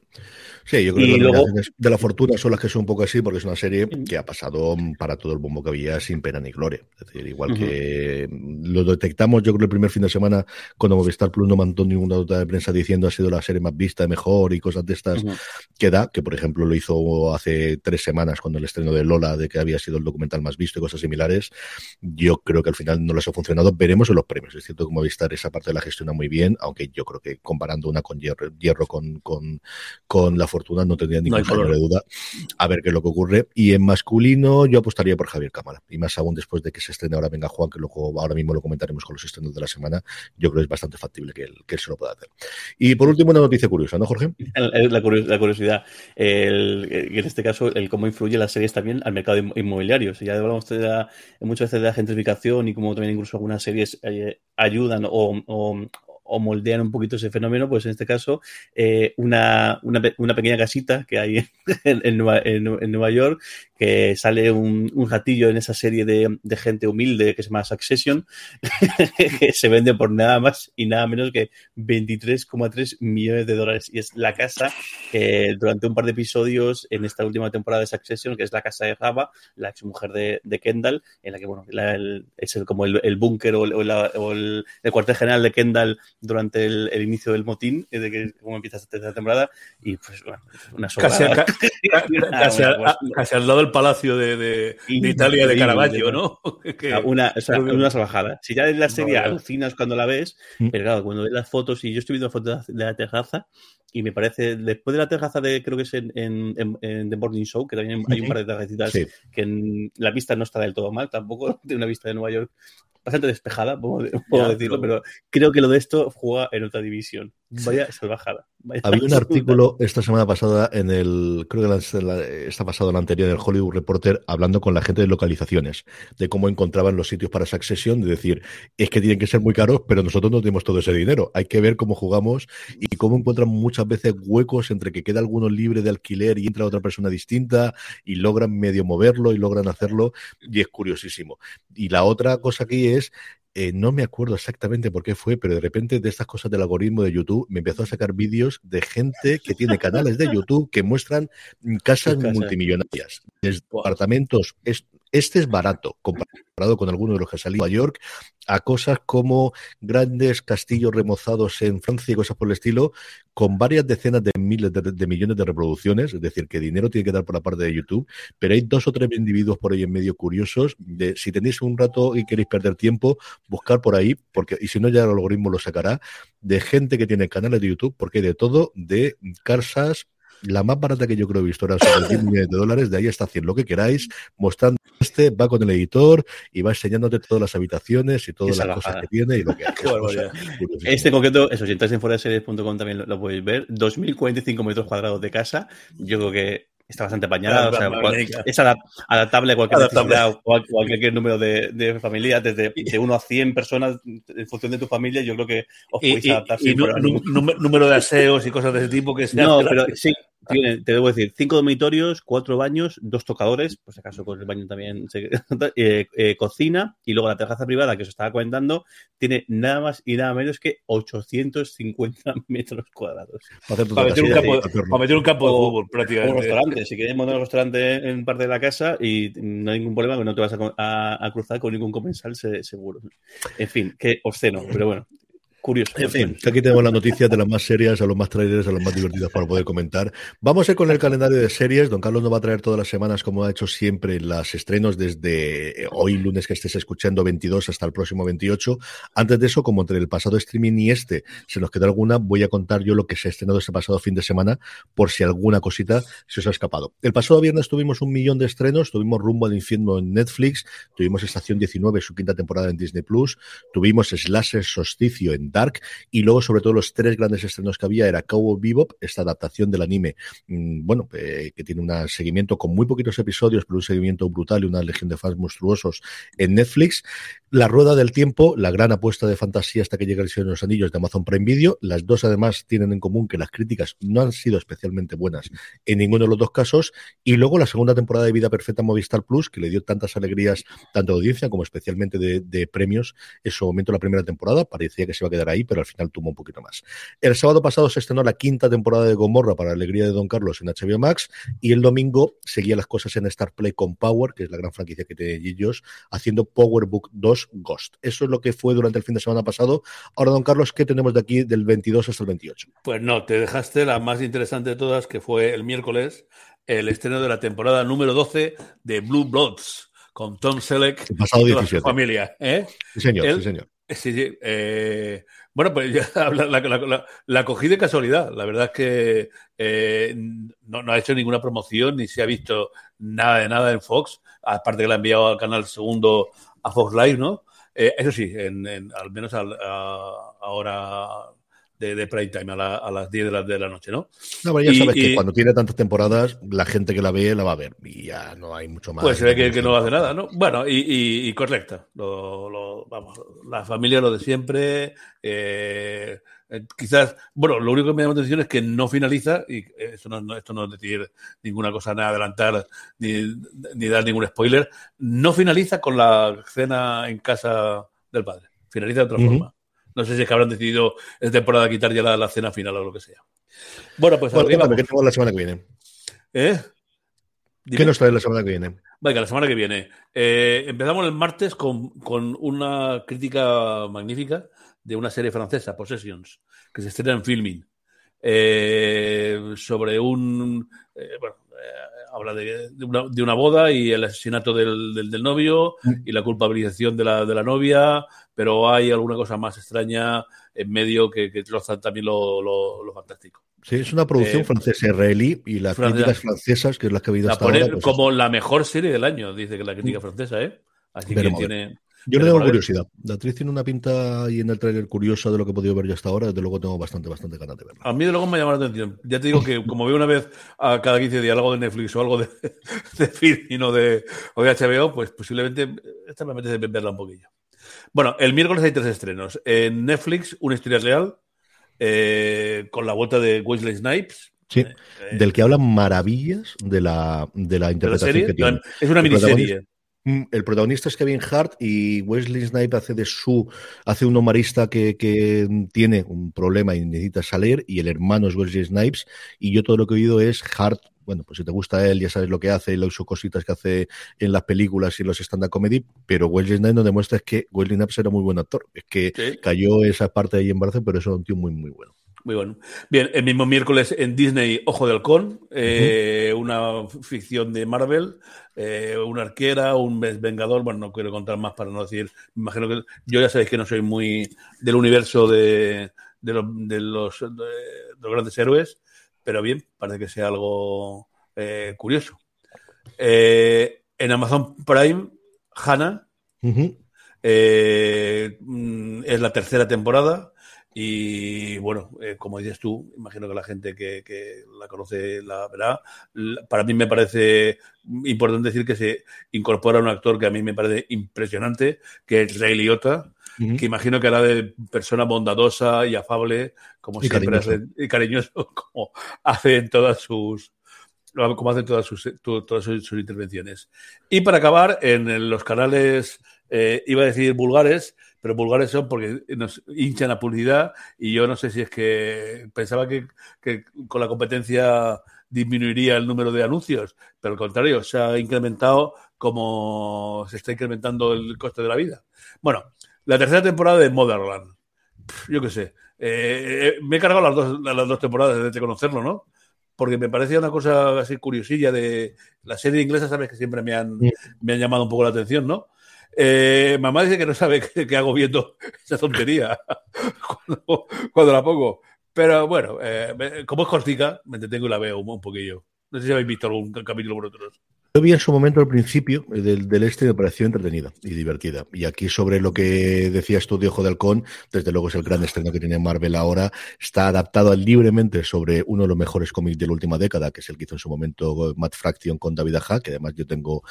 Sí, yo creo y que luego, de la fortuna son las que son un poco así, porque es una serie que ha pasado para todo el bombo que había sin pena ni gloria. Es decir, igual uh -huh. que lo detectamos, yo creo el primer fin de semana, cuando Movistar Plus no mandó ninguna nota de prensa diciendo ha sido la serie más vista, mejor y cosas de estas uh -huh. que da, que por ejemplo lo hizo hace tres semanas cuando el estreno de Lola, de que había sido el documental más visto y cosas similares. Yo creo que al final no les ha funcionado. Veremos en los premios. Es cierto que Movistar esa parte de la gestiona muy bien, aunque yo creo que comparando una con Hierro, hierro con, con, con la fortuna no tendría ningún no de duda a ver qué es lo que ocurre. Y en masculino yo apostaría por Javier Cámara. Y más aún después de que se estrene ahora Venga Juan, que luego ahora mismo lo comentaremos con los estrenos de la semana, yo creo que es bastante factible que él, que él se lo pueda hacer. Y por último, una noticia curiosa, ¿no, Jorge? [LAUGHS] La, curiosidad, el, en este caso, el cómo influye las series también al mercado inmobiliario. Si ya hablamos de la, muchas veces de la gentrificación y como también incluso algunas series eh, ayudan o, moldean un poquito ese fenómeno, pues en este caso, eh, una, una, una, pequeña casita que hay [LAUGHS] en, en, Nueva, York, que sale un, un ratillo en esa serie de, de, gente humilde que se llama Succession, [LAUGHS] que se vende por nada más y nada menos que 23,3 millones de dólares. Y es la casa que durante un par de episodios en esta última temporada de Succession, que es la casa de Java, la exmujer de, de Kendall, en la que, bueno, la, el, es el, como el, el búnker o, o, o el, el cuartel general de Kendall durante el, inicio del motín, eh, de que cómo empieza esta tercera temporada, y pues bueno, una sobrada. [LAUGHS] Casi, casi, casi, al lado del palacio de, de, de Italia de Caravaggio, ¿no? [LAUGHS] una, o sea, una salvajada. Si ya en la serie alucinas cuando la ves, mm. pero claro, cuando ves las fotos, y yo estoy viendo fotos de la terraza, y me parece, después de la terraza de, creo que es en, en, en The Morning Show, que también hay un par de terracitas sí. que en, la vista no está del todo mal, tampoco [LAUGHS] de una vista de Nueva York bastante despejada, puedo, puedo ya, decirlo, pero... pero creo que lo de esto juega en otra división. [LAUGHS] Vaya salvajada. Vaya Había un [LAUGHS] artículo esta semana pasada en el, creo que la, está pasado la anterior, en el Hollywood Reporter, hablando con la gente de localizaciones, de cómo encontraban los sitios para Succession, de decir, es que tienen que ser muy caros, pero nosotros no tenemos todo ese dinero. Hay que ver cómo jugamos y cómo encuentran muchas veces huecos entre que queda alguno libre de alquiler y entra otra persona distinta y logran medio moverlo y logran hacerlo y es curiosísimo. Y la otra cosa aquí es eh, no me acuerdo exactamente por qué fue, pero de repente de estas cosas del algoritmo de YouTube me empezó a sacar vídeos de gente que tiene [LAUGHS] canales de YouTube que muestran casas casa. multimillonarias, departamentos. Es, este es barato comparado con alguno de los que salió a York, a cosas como grandes castillos remozados en Francia y cosas por el estilo, con varias decenas de miles de, millones de reproducciones, es decir, que dinero tiene que dar por la parte de YouTube, pero hay dos o tres individuos por ahí en medio curiosos, de si tenéis un rato y queréis perder tiempo, buscar por ahí, porque y si no ya el algoritmo lo sacará, de gente que tiene canales de YouTube, porque hay de todo, de casas la más barata que yo creo he visto era sobre 10 millones de dólares, de ahí hasta 100, lo que queráis, mostrando este, va con el editor y va enseñándote todas las habitaciones y todas las cosas que tiene y lo que [LAUGHS] hace. Este concreto, eso, si entráis en foraseries.com también lo, lo, podéis ver, 2.045 metros cuadrados de casa, yo creo que está bastante apañada, o sea, es adaptable a cualquier adaptable. necesidad o a cualquier número de, de familias, desde de 1 a 100 personas en función de tu familia, yo creo que os podéis y, adaptar. Y, y número de aseos y cosas de ese tipo que sea. No, pero sí, tiene, te debo decir, cinco dormitorios, cuatro baños, dos tocadores, por si acaso con el baño también, se, [LAUGHS] eh, eh, cocina, y luego la terraza privada que os estaba comentando, tiene nada más y nada menos que 850 [LAUGHS] metros cuadrados. Para, para, meter, un campo, para meter, un campo, de fútbol, prácticamente. Un restaurante, si queréis montar un restaurante en parte de la casa y no hay ningún problema, que no te vas a, a, a cruzar con ningún comensal seguro. En fin, qué obsceno, pero bueno, curioso. En fin, aquí tenemos las noticias de las más serias a los más trailers, a los más divertidos para poder comentar. Vamos a ir con el calendario de series. Don Carlos nos va a traer todas las semanas, como ha hecho siempre, las estrenos desde hoy, lunes que estés escuchando, 22 hasta el próximo 28. Antes de eso, como entre el pasado streaming y este se nos queda alguna, voy a contar yo lo que se ha estrenado este pasado fin de semana, por si alguna cosita se os ha escapado. El pasado viernes tuvimos un millón de estrenos, tuvimos Rumbo al Infierno en Netflix, tuvimos Estación 19, su quinta temporada en Disney Plus, tuvimos Slasher Solsticio en Dark, y luego sobre todo los tres grandes estrenos que había era Cowboy Bebop, esta adaptación del anime, mmm, bueno, eh, que tiene un seguimiento con muy poquitos episodios, pero un seguimiento brutal y una legión de fans monstruosos en Netflix, La Rueda del Tiempo, la gran apuesta de fantasía hasta que llega el Señor de los Anillos de Amazon Prime Video, las dos además tienen en común que las críticas no han sido especialmente buenas en ninguno de los dos casos, y luego la segunda temporada de Vida Perfecta Movistar Plus, que le dio tantas alegrías, tanto de audiencia como especialmente de, de premios en su momento la primera temporada, parecía que se iba a quedar ahí, pero al final tuvo un poquito más. El sábado pasado se estrenó la quinta temporada de Gomorra para la alegría de Don Carlos en HBO Max y el domingo seguía las cosas en Star Play con Power, que es la gran franquicia que tiene ellos, haciendo Power Book 2 Ghost. Eso es lo que fue durante el fin de semana pasado. Ahora, Don Carlos, ¿qué tenemos de aquí del 22 hasta el 28? Pues no, te dejaste la más interesante de todas, que fue el miércoles, el estreno de la temporada número 12 de Blue Bloods con Tom Selleck y toda 17. su familia. ¿eh? Sí, señor, sí, señor. Sí, sí. Eh, bueno, pues ya [LAUGHS] la, cogí de casualidad. La verdad es que eh, no, ha hecho ninguna promoción ni se ha visto nada de nada en Fox, aparte que la ha enviado al canal segundo a Fox Live, ¿no? Eh, eso sí, en, al menos al, ahora de, de prime time a, las 10 de la, de la noche, ¿no? No, pero ya sabes que cuando tiene tantas temporadas, la gente que la ve la va a ver y ya no hay mucho más. Pues se ve que, que no hace nada, ¿no? Bueno, y, y, correcta. Lo, lo, vamos, la familia lo de siempre. Eh, eh, quizás, bueno, lo único que me llama la atención es que no finaliza, y eso no, esto no es decir ninguna cosa, nada adelantar, ni, ni dar ningún spoiler, no finaliza con la cena en casa del padre, finaliza de otra forma. No sé si es que habrán decidido esta temporada quitar ya la, cena final o lo que sea. Bueno, pues bueno, ¿qué tenemos la semana que viene? ¿Eh? ¿Qué nos trae la semana que viene? Venga, la semana que viene. Eh, empezamos el martes con, con, una crítica magnífica de una serie francesa, Possessions, que se estrena en filming. Eh, sobre un. Eh, bueno, habla de, una, boda y el asesinato del, del, novio mm. y la culpabilización de la, de la, novia, pero hay alguna cosa más extraña en medio que, que troza también lo, lo, fantástico. Sí, es una producción eh, francesa-israelí y las críticas francesas, que es la que ha habido hasta ahora. Pues como la mejor serie del año, dice que la crítica mm. francesa, ¿eh? Así que tiene. Yo le tengo curiosidad. La actriz tiene una pinta ahí en el trailer curiosa de lo que he podido ver ya hasta ahora. Desde luego tengo bastante, bastante ganas de verla. A mí de luego me llama la atención. Ya te digo que como veo una vez a cada 15 días algo de Netflix o algo de, [LAUGHS] de film o de, o de HBO, pues posiblemente esta me apetece verla un poquillo. Bueno, el miércoles hay tres estrenos. En Netflix, una historia real, eh, con la vuelta de Wesley Snipes. Sí, eh, del que hablan maravillas de la, de la interpretación que tiene. Es una miniserie. Mm, el protagonista es Kevin Hart y Wesley Snipes hace de su hace un humanista que, tiene un problema y necesita salir y el hermano es Wesley Snipes y yo todo lo que he oído es Hart bueno, pues si te gusta él, ya sabes lo que hace y las cositas que hace en las películas y los stand-up comedy, pero Wesley Snipes nos demuestra que Wesley Snipes era muy buen actor. Es que cayó esa parte ahí en brazo, pero es un tío muy, muy bueno. Muy bueno. Bien, el mismo miércoles en Disney, Ojo de Halcón, eh, una ficción de Marvel, eh, una arquera, un vengador, bueno, no quiero contar más para no decir, me imagino que yo ya sabéis que no soy muy del universo de, de, los, grandes héroes, pero bien, parece que sea algo eh, curioso. en Amazon Prime, Hannah, mm, es la tercera temporada y bueno, eh, como dices tú, imagino que la gente que, la conoce la verá. Para mí me parece importante decir que se incorpora un actor que a mí me parece impresionante, que es Ray Liotta, que imagino que hará de persona bondadosa y afable, como siempre cariñoso. hace, y cariñoso, [LAUGHS] como hace en todas sus como hacen todas sus, todas sus, intervenciones. Y para acabar, en los canales, eh, iba a decir vulgares, pero vulgares son porque nos hinchan la publicidad y yo no sé si es que pensaba que, con la competencia disminuiría el número de anuncios, pero al contrario, se ha incrementado como se está incrementando el coste de la vida. Bueno, la tercera temporada de Motherland. Yo qué sé. Eh, me he cargado las dos, las dos temporadas desde conocerlo, ¿no? Porque me parecía una cosa así curiosilla de la serie inglesa, sabes que siempre me han, me han llamado un poco la atención, ¿no? Eh, mamá dice que no sabe [LAUGHS] qué, hago viendo esa tontería [LAUGHS] cuando, la pongo. Pero bueno, eh, como es cortica, me entretengo y la veo un, un poquillo. No sé si habéis visto algún capítulo por otros. Yo vi en su momento al principio eh, del, del este me pareció entretenida y divertida. Y aquí sobre lo que decías tú de Ojo de Halcón, desde luego es el gran estreno que tiene Marvel ahora, está adaptado libremente sobre uno de los mejores cómics de la última década, que es el que hizo en su momento Matt Fraction con David Aja, que además yo tengo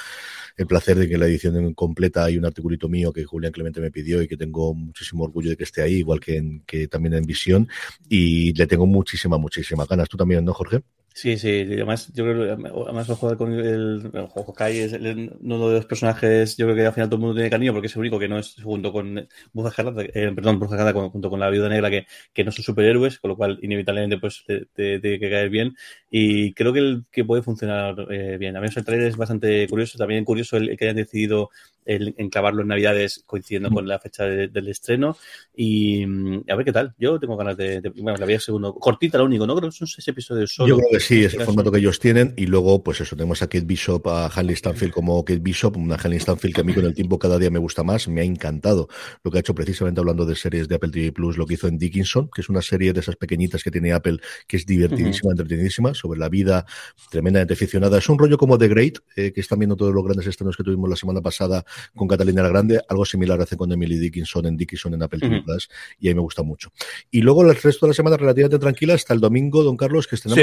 el placer de que en la edición completa hay un articulito mío que Julián Clemente me pidió y que tengo muchísimo orgullo de que esté ahí, igual que, en, que también en visión, y le tengo muchísima, muchísima ganas. ¿Tú también, no, Jorge? Sí, sí, además yo creo que además jugar con el, el es uno de los personajes, yo creo que al final todo el mundo tiene cariño porque es el único que no es junto con Bruja eh, perdón, Bruja junto con la Viuda Negra que, que, no son superhéroes, con lo cual inevitablemente pues te, tiene que caer bien y creo que, el, que puede funcionar eh, bien. A mí el trailer es bastante curioso, también curioso el, que hayan decidido el enclavarlo en Navidades coincidiendo con la fecha del estreno y a ver qué tal. Yo tengo ganas de, bueno, la vi segundo, cortita lo único, ¿no? Creo que son seis episodios solo. Yo creo que Sí, es el formato que ellos tienen. Y luego, pues eso, tenemos a Kate Bishop, a Hanley Stanfield como Kate Bishop, una Hanley Stanfield que a mí con el tiempo cada día me gusta más. Me ha encantado lo que ha hecho precisamente hablando de series de Apple TV Plus, lo que hizo en Dickinson, que es una serie de esas pequeñitas que tiene Apple, que es divertidísima, entretenidísima, sobre la vida tremendamente aficionada. Es un rollo como The Great, eh, que están viendo todos los grandes estrenos que tuvimos la semana pasada con Catalina la Grande. Algo similar hace con Emily Dickinson en Dickinson en Apple TV Plus, y ahí me gusta mucho. Y luego el resto de la semana relativamente tranquila hasta el domingo, don Carlos, que estrenamos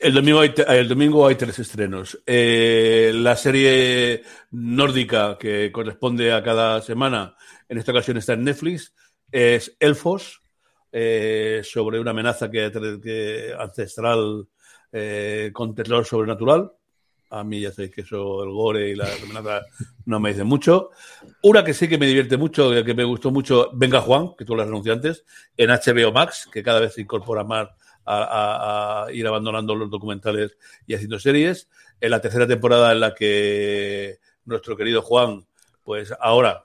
el domingo hay, el domingo hay tres estrenos. Eh, la serie nórdica que corresponde a cada semana, en esta ocasión está en Netflix, es Elfos, eh, sobre una amenaza que, ancestral eh, con terror sobrenatural. A mí ya sabéis que eso, el gore y la amenaza no me dicen mucho. Una que sí que me divierte mucho, que me gustó mucho, Venga Juan, que tú lo has anunciado antes, en HBO Max, que cada vez se incorpora más a, ir abandonando los documentales y haciendo series. En la tercera temporada en la que nuestro querido Juan, pues ahora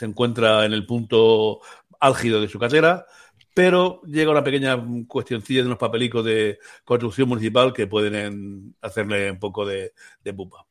se encuentra en el punto álgido de su carrera, pero llega una pequeña cuestioncilla de unos papelicos de construcción municipal que pueden hacerle un poco de, pupa.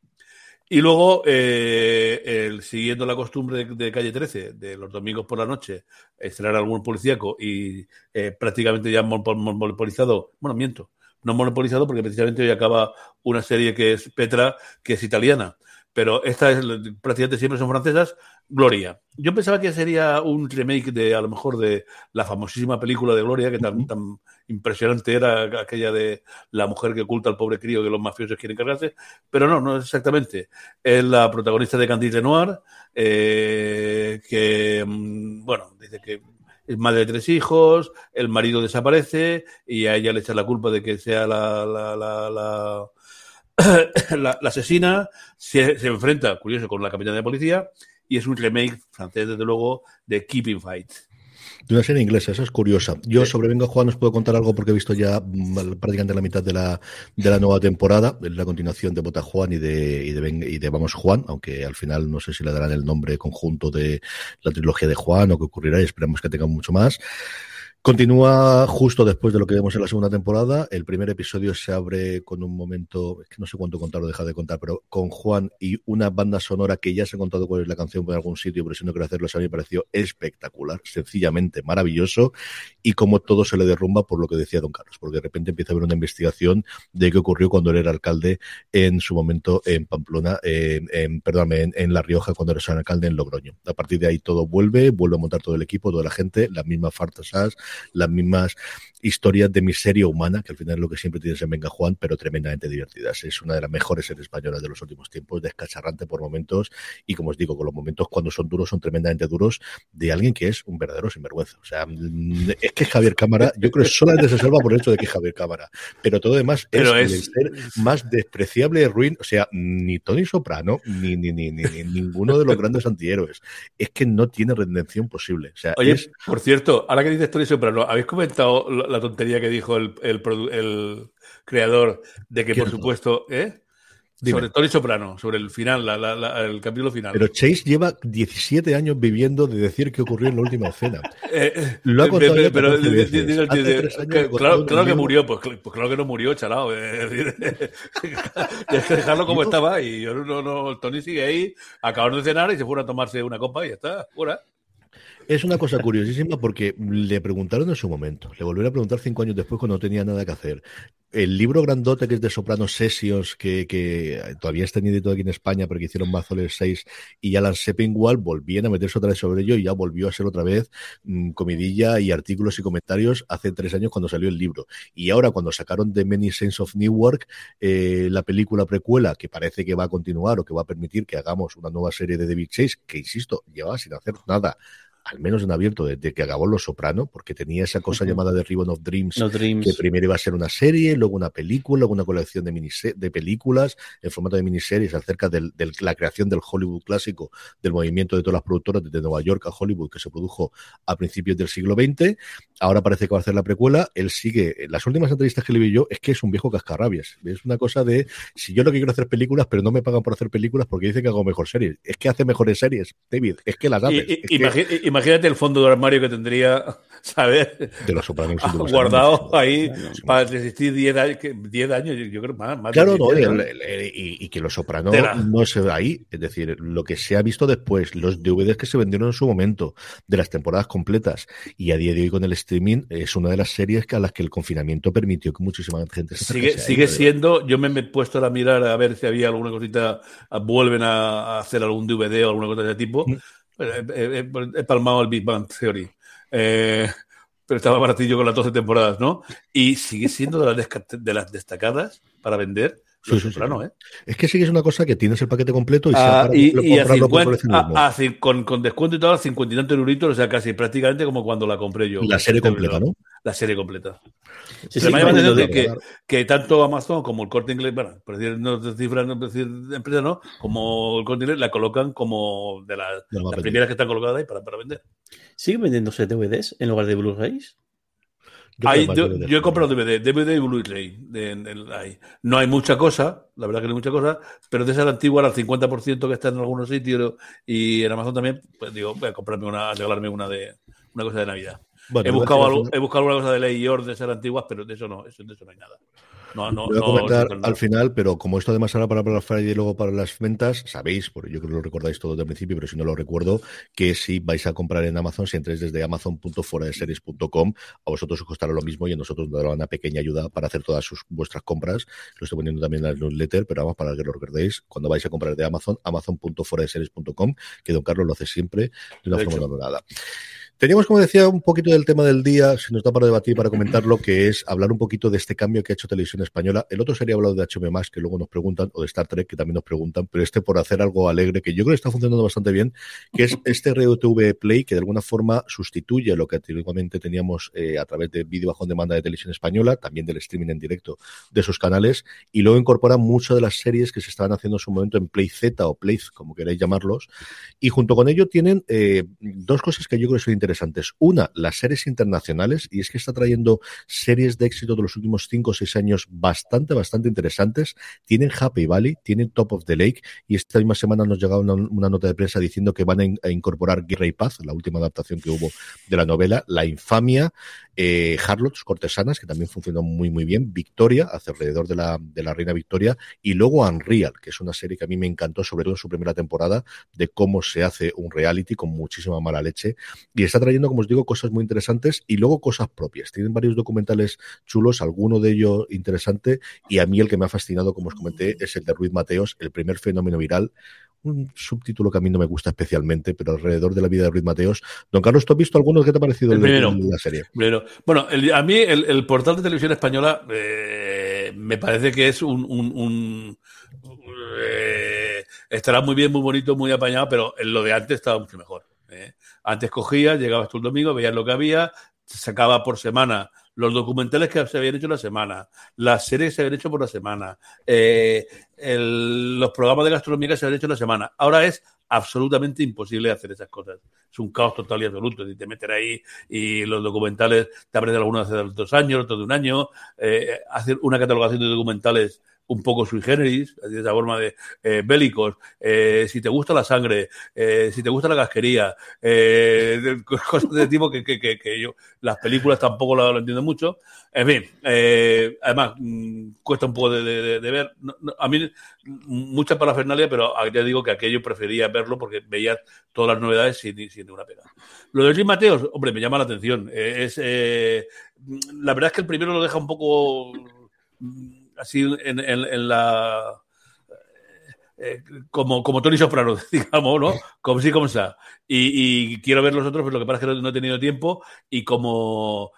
Y luego, eh, siguiendo la costumbre de, Calle 13, de los domingos por la noche, estrenar algún policíaco y eh, prácticamente ya monopolizado, bueno, miento, no monopolizado porque precisamente hoy acaba una serie que es Petra, que es italiana, pero esta es prácticamente siempre son francesas, Gloria. Yo pensaba que sería un remake de, a lo mejor, de la famosísima película de Gloria, que tan, tan impresionante era aquella de la mujer que oculta al pobre crío que los mafiosos quieren cargarse, pero no, no es exactamente. Es la protagonista de Candide Noir, eh, que, mm, bueno, dice que es madre de tres hijos, el marido desaparece y a ella le echa la culpa de que sea la, la, la, la, [COUGHS] asesina, se, se, enfrenta, curioso, con la capitana de policía y es un remake francés, desde luego, de Keeping Fight. De una serie inglesa, esa es curiosa. Yo sobre Venga Juan os puedo contar algo porque he visto ya mm, prácticamente la mitad de la, de la nueva temporada, la continuación de Bota Juan y de, y de, y de Vamos Juan, aunque al final no sé si le darán el nombre conjunto de la trilogía de Juan o qué ocurrirá y esperamos que tenga mucho más. Continúa justo después de lo que vemos en la segunda temporada. El primer episodio se abre con un momento, es que no sé cuánto contar o dejar de contar, pero con Juan y una banda sonora que ya se ha contado cuál es la canción por algún sitio, pero si no quiero hacerlo, a mí me pareció espectacular, sencillamente maravilloso y como todo se le derrumba por lo que decía don Carlos, porque de repente empieza a haber una investigación de qué ocurrió cuando él era alcalde en su momento en Pamplona, en, en perdóname, en, La Rioja cuando era alcalde en Logroño. A partir de ahí todo vuelve, vuelve a montar todo el equipo, toda la gente, las mismas fartasas, las mismas historias de miseria humana, que al final es lo que siempre tienes en Venga Juan, pero tremendamente divertidas. Es una de las mejores series españolas de los últimos tiempos, descacharrante por momentos, y como os digo, con los momentos cuando son duros, son tremendamente duros, de alguien que es un verdadero sinvergüenza. O sea, mm, es que Javier Cámara, yo creo que solamente se salva por el hecho de que es Javier Cámara, pero todo demás pero es, el ser más despreciable, ruin, o sea, ni Tony Soprano, ni, ni, ni, ni, ninguno de los grandes antihéroes. Es que no tiene redención posible. O sea, Oye, por cierto, ahora que dices Tony Soprano, ¿habéis comentado la tontería que dijo el, el, el creador de que, por supuesto, ¿eh? Sobre Tony Soprano, sobre el final, el capítulo final. Pero Chase lleva 17 años viviendo de decir qué ocurrió en la última escena. [LAUGHS] Eh, Lo ha contado pero, claro, claro que murió, pues, pues, claro que no murió, chalao. Es decir, [LAUGHS] que dejarlo como estaba y yo no, no, Tony sigue ahí, acabaron de cenar y se fueron a tomarse una copa y ya está, fuera. Es una cosa curiosísima porque le preguntaron en su momento, le volvieron a preguntar cinco años después cuando no tenía nada que hacer. El libro grandote que es de Soprano Sessions, que, que todavía está inédito aquí en España, pero que hicieron Mazoles 6 y Alan Seppingwall, volvían a meterse otra vez sobre ello y ya volvió a ser otra vez mmm, comidilla y artículos y comentarios hace tres años cuando salió el libro. Y ahora cuando sacaron The Many Saints of Newark, eh, la película precuela, que parece que va a continuar o que va a permitir que hagamos una nueva serie de David Chase, que insisto, llevaba sin hacer nada al menos en abierto, desde que acabó Los Soprano, porque tenía esa cosa uh -huh. llamada de Ribbon of Dreams, no Dreams, que primero iba a ser una serie, luego una película, luego una colección de, de películas en formato de miniseries acerca de la creación del Hollywood clásico, del movimiento de todas las productoras desde Nueva York a Hollywood, que se produjo a principios del siglo XX. Ahora parece que va a hacer la precuela. Él sigue, las últimas entrevistas que le vi yo es que es un viejo cascarrabias. Es una cosa de, si yo lo que quiero hacer películas, pero no me pagan por hacer películas porque dice que hago mejor series. Es que hace mejores series, David, es que las haces. Y, y, que... Imagínate el fondo del armario que tendría, [LAUGHS] ¿sabes? De los sopranos. Guardado ahí para resistir 10 años, 10 años, yo creo más. más claro, no, el, el, el, y, y, que los sopranos no se ve ahí. Es decir, lo que se ha visto después, los DVDs que se vendieron en su momento, de las temporadas completas, y a día de hoy con el streaming, es una de las series a las que el confinamiento permitió que muchísima gente se Sigue, sigue siendo, yo me he puesto a mirar a ver si había alguna cosita, vuelven a, hacer algún DVD o alguna cosa de ese tipo. Mm he, palmado el Big Bang Theory. Eh, pero estaba baratillo con las 12 temporadas, ¿no? Y sigue siendo de las destacadas para vender. Sí, sí, soprano, sí. ¿eh? Es que sí que es una cosa que tienes el paquete completo y, ah, y, y a 50, a, a, con, con, descuento y todo, a 50 y tantos euritos, o sea, casi prácticamente como cuando la compré yo. La serie completa, ¿no? La serie completa. Sí, Se me llama que, que, que, tanto Amazon como el corte inglés, bueno, por decir, no cifras, no decir de empresa, ¿no? Como el corte inglés la colocan como de, la, de las primeras que están colocadas ahí para, para vender. ¿Siguen vendiéndose DVDs en lugar de Blu-rays? Yo, hay, yo, yo, he comprado DVD, DVD y Blu-ray. No hay mucha cosa, la verdad que no hay mucha cosa, pero de esa antigua, al 50% que está en algunos sitios y en Amazon también, pues digo, voy a comprarme una, a regalarme una de una cosa de Navidad. Bueno, he, buscado algo, he buscado alguna cosa de ley y orden de ser antiguas, pero de eso no, eso, de eso no hay nada. No, no, voy a comentar no, al final, pero como esto además era para Black Friday y luego para las ventas, sabéis, porque yo creo que lo recordáis todo desde el principio, pero si no lo recuerdo, que si vais a comprar en Amazon, si entréis desde amazon.foradeseries.com, a vosotros os costará lo mismo y a nosotros nos dará una pequeña ayuda para hacer todas sus, vuestras compras. Lo estoy poniendo también en la newsletter, pero vamos, para que lo recordéis, cuando vais a comprar de Amazon, amazon.foradeseries.com, que don Carlos lo hace siempre de una de forma nada. Teníamos, como decía, un poquito del tema del día, si nos da para debatir, para comentarlo, que es hablar un poquito de este cambio que ha hecho Televisión Española. El otro sería hablado de HM+, que luego nos preguntan, o de Star Trek, que también nos preguntan, pero este por hacer algo alegre, que yo creo que está funcionando bastante bien, que es este RTV Play, que de alguna forma sustituye lo que antiguamente teníamos eh, a través de vídeo bajo demanda de Televisión Española, también del streaming en directo de sus canales, y luego incorpora muchas de las series que se estaban haciendo en su momento en Play Z o Play, como queráis llamarlos, y junto con ello tienen eh, dos cosas que yo creo que son interesantes interesantes. Una, las series internacionales, y es que está trayendo series de éxito de los últimos cinco o seis años bastante, bastante interesantes. Tienen Happy Valley, tienen Top of the Lake, y esta misma semana nos llegaba una, nota de prensa diciendo que van a, a, incorporar Guerra y Paz, la última adaptación que hubo de la novela, La Infamia, eh, Harlots, Cortesanas, que también funcionó muy, muy bien, Victoria, hacia alrededor de la, de la Reina Victoria, y luego Unreal, que es una serie que a mí me encantó, sobre todo en su primera temporada, de cómo se hace un reality con muchísima mala leche, y está trayendo, como os digo, cosas muy interesantes y luego cosas propias. Tienen varios documentales chulos, alguno de ellos interesante, y a mí el que me ha fascinado, como os comenté, es el de Ruiz Mateos, el primer fenómeno viral, un subtítulo que a mí no me gusta especialmente, pero alrededor de la vida de Ruiz Mateos. Don Carlos, ¿tú has visto alguno? ¿Qué te ha parecido el primero, de la serie? Primero. Bueno, el, a mí el, el, portal de televisión española eh, me parece que es un... un, un eh, estará muy bien, muy bonito, muy apañado, pero lo de antes estaba mucho mejor. Eh. Antes cogías, llegabas tú el domingo, veías lo que había, se sacaba por semana los documentales que se habían hecho la semana, las series que se habían hecho por la semana, eh, los programas de gastronomía que se habían hecho la semana. Ahora es absolutamente imposible hacer esas cosas. Es un caos total y absoluto. Y te meter ahí y los documentales te aprendes algunos hace dos años, otros de un año, eh, hacer una catalogación de documentales un poco sui generis, de esa forma de eh, bélicos, eh, si te gusta la sangre, eh, si te gusta la casquería, cosas de tipo que, que, que, yo las películas tampoco lo, entiendo mucho. En fin, además, mm, cuesta un poco de, ver. a mí, mucha parafernalia, pero ya digo que aquello prefería verlo porque veía todas las novedades sin, sin ninguna pena. Lo de Luis Mateos, hombre, me llama la atención. es, la verdad es que el primero lo deja un poco así en, en, la eh, como, como Tony Soprano, [LAUGHS] digamos, ¿no? Como sí, como sea. Y, quiero ver los otros, pero lo que pasa es que no, he tenido tiempo y como...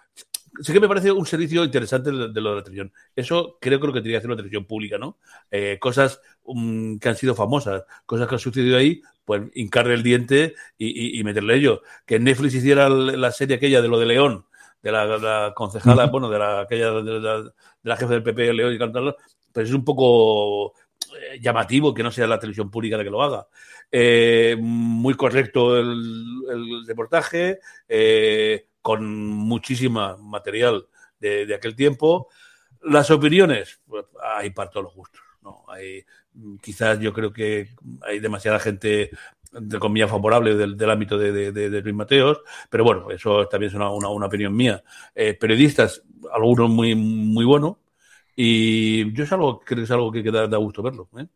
Sé que me parece un servicio interesante de, lo de la televisión. Eso creo que lo que tendría que hacer la televisión pública, ¿no? Eh, cosas um, que han sido famosas, cosas que han sucedido ahí, pues hincarle el diente y, y, meterle ello. Que Netflix hiciera la serie aquella de lo de León, de la, concejala, bueno, de la, aquella de la, de la jefe del PP, León y cantarlo, pues es un poco eh, llamativo que no sea la televisión pública la que lo haga. Eh, muy correcto el, el reportaje, eh, con muchísima material de, de, aquel tiempo. Las opiniones, pues, hay para todos los gustos. ¿no? Hay, quizás yo creo que hay demasiada gente de comillas favorable del, del ámbito de, de, de, Luis Mateos, pero bueno, eso también es una, una, una opinión mía. Eh, periodistas, algunos muy, muy buenos, y yo es algo, creo que es algo que, da, da gusto verlo. ¿eh?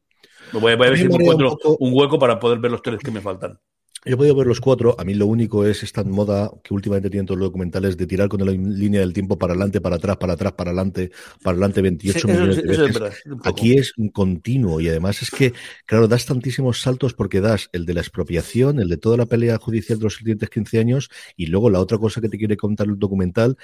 Voy, a, ver si encuentro un hueco para poder ver los tres que me faltan. Yo he podido ver los cuatro. A mí lo único es esta moda que últimamente tienen todos los documentales de tirar con la línea del tiempo para adelante, para atrás, para atrás, para adelante, para adelante 28 millones de veces. Aquí es un continuo y además es que, claro, das tantísimos saltos porque das el de la expropiación, el de toda la pelea judicial de los siguientes 15 años y luego la otra cosa que te quiere contar el documental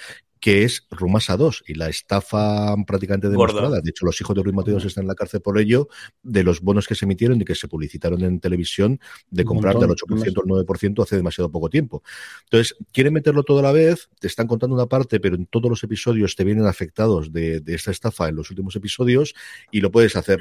que es Rumasa 2 y la estafa prácticamente demostrada. De hecho, los hijos de Ruiz Mateos están en la cárcel por ello, de los bonos que se emitieron y que se publicitaron en televisión, de comprar del 8% al 9% hace demasiado poco tiempo. Entonces, quieren meterlo todo a la vez, te están contando una parte, pero en todos los episodios te vienen afectados de, de esta estafa en los últimos episodios y lo puedes hacer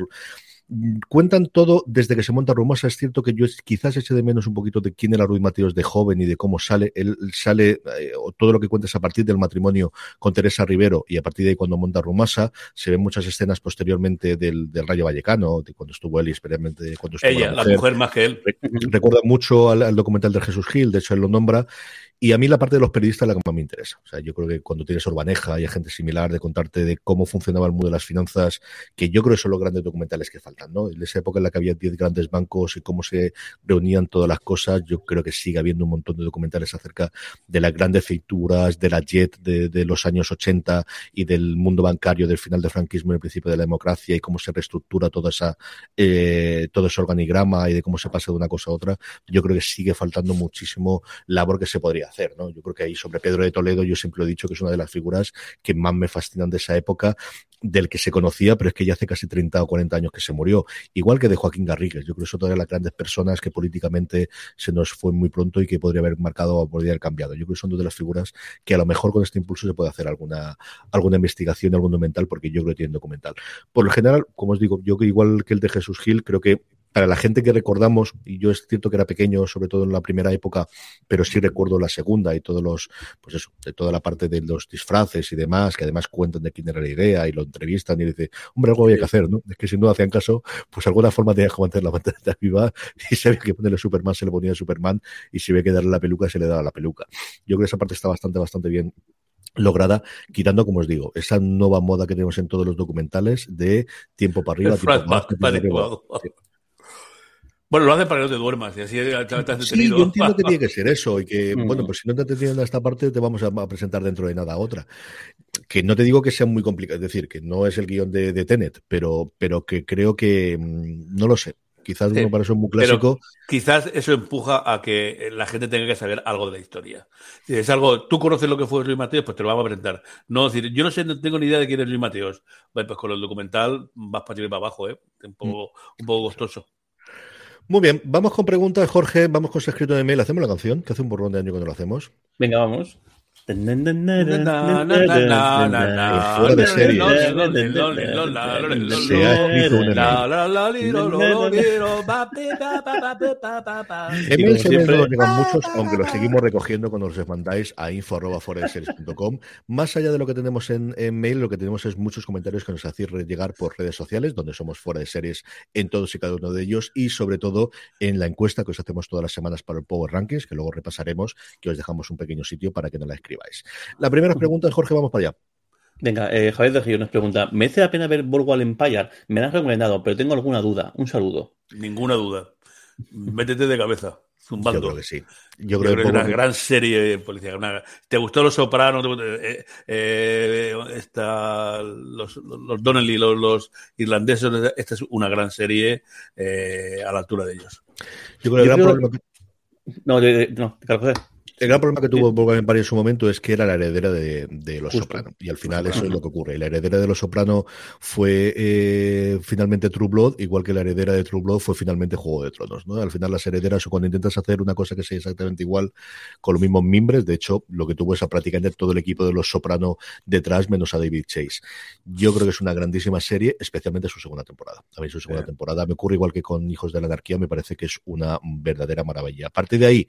cuentan todo desde que se monta Rumosa. Es cierto que yo quizás eche de menos un poquito de quién era Ruiz Mateos de joven y de cómo sale. Él sale, eh, o todo lo que cuentas a partir del matrimonio con Teresa Rivero y a partir de ahí cuando monta Rumasa. Se ven muchas escenas posteriormente del, del Rayo Vallecano, de cuando estuvo él y especialmente cuando estuvo. Ella, la mujer, más que él. Recuerda mucho al, al, documental de Jesús Gil, de hecho él lo nombra. Y a mí la parte de los periodistas es la que más me interesa. O sea, yo creo que cuando tienes Orbaneja y gente similar de contarte de cómo funcionaba el mundo de las finanzas, que yo creo que son los grandes documentales que faltan, ¿no? En esa época en la que había 10 grandes bancos y cómo se reunían todas las cosas, yo creo que sigue habiendo un montón de documentales acerca de las grandes feituras, de la JET de, de los años 80 y del mundo bancario del final del franquismo y el principio de la democracia y cómo se reestructura toda esa, eh, todo ese organigrama y de cómo se pasa de una cosa a otra. Yo creo que sigue faltando muchísimo labor que se podría hacer, ¿no? Yo creo que ahí sobre Pedro de Toledo yo siempre lo he dicho que es una de las figuras que más me fascinan de esa época, del que se conocía, pero es que ya hace casi 30 o 40 años que se murió. Igual que de Joaquín Garrigues. Yo creo que son todas las grandes personas que políticamente se nos fue muy pronto y que podría haber marcado o podría haber cambiado. Yo creo que son dos de las figuras que a lo mejor con este impulso se puede hacer alguna, alguna investigación, algún documental, porque yo creo que tienen documental. Por lo general, como os digo, yo que igual que el de Jesús Gil, creo que para la gente que recordamos, y yo es cierto que era pequeño, sobre todo en la primera época, pero sí recuerdo la segunda y todos los, pues eso, de toda la parte de los disfraces y demás, que además cuentan de quién era la idea y lo entrevistan y dice, hombre, algo había que hacer, ¿no? Es que si no hacían caso, pues alguna forma tenía que mantener la pantalla [LAUGHS] viva y se había que ponerle Superman, se le ponía Superman y si había que darle la peluca, se le daba la peluca. Yo creo que esa parte está bastante, bastante bien lograda, quitando, como os digo, esa nueva moda que tenemos en todos los documentales de tiempo para arriba, tiempo para arriba. Bueno, lo hacen para que no te duermas y así te has detenido. Sí, yo entiendo que tiene que ser eso y que, [LAUGHS] mm. bueno, pues si no te has detenido en esta parte, te vamos a, presentar dentro de nada otra. Que no te digo que sea muy complicado, es decir, que no es el guion de, de Tenet, pero, pero que creo que, mm, no lo sé, Quizás uno para eso es muy clásico. Pero quizás eso empuja a que la gente tenga que saber algo de la historia. Si es algo, tú conoces lo que fue Luis Mateos, pues te lo vamos a presentar. No decir, yo no sé, no tengo ni idea de quién es Luis Mateos. Pues con el documental vas para arriba y para abajo, ¿eh? Un poco, mm. un poco costoso. Muy bien, vamos con preguntas, Jorge. Vamos con ese escrito de mail. ¿Hacemos la canción? Que hace un borrón de año cuando lo hacemos. Venga, vamos. Fuera de serie. Se ha escrito un Email siempre nos llegan muchos, aunque los seguimos recogiendo cuando los mandáis a info.foradeseries.com. Más allá de lo que tenemos en, en, mail, lo que tenemos es muchos comentarios que nos hacéis llegar por redes sociales, donde somos fuera de series en todos y cada uno de ellos, y sobre todo en la encuesta que os hacemos todas las semanas para el Power Rankings, que luego repasaremos, que os dejamos un pequeño sitio para que nos la escribáis. La primera pregunta, Jorge, vamos para allá. Venga, eh, Javier de Gillo nos pregunta, ¿me hace la pena ver Boardwalk Empire? Me la han recomendado, pero tengo alguna duda. Un saludo. Ninguna duda. Métete de cabeza. Zumbando. Yo creo que sí. Yo, creo, que es una gran serie policial. ¿Te gustó Los Sopranos? Eh, eh, está los, los Donnelly, los, los, irlandeses. Esta es una gran serie eh, a la altura de ellos. Yo creo que el gran problema que... No, de, no, Carlos el gran problema que tuvo Bob Empire en su momento es que era la heredera de, Los Sopranos. Y al final eso es lo que ocurre. La heredera de Los Sopranos fue eh, finalmente True Blood, igual que la heredera de True Blood fue finalmente Juego de Tronos. ¿no? Al final las herederas, cuando intentas hacer una cosa que sea exactamente igual, con los mismos mimbres, de hecho, lo que tuvo es a prácticamente todo el equipo de Los Sopranos detrás, menos a David Chase. Yo creo que es una grandísima serie, especialmente su segunda temporada. A mí su segunda temporada me ocurre igual que con Hijos de la Anarquía, me parece que es una verdadera maravilla. A partir de ahí,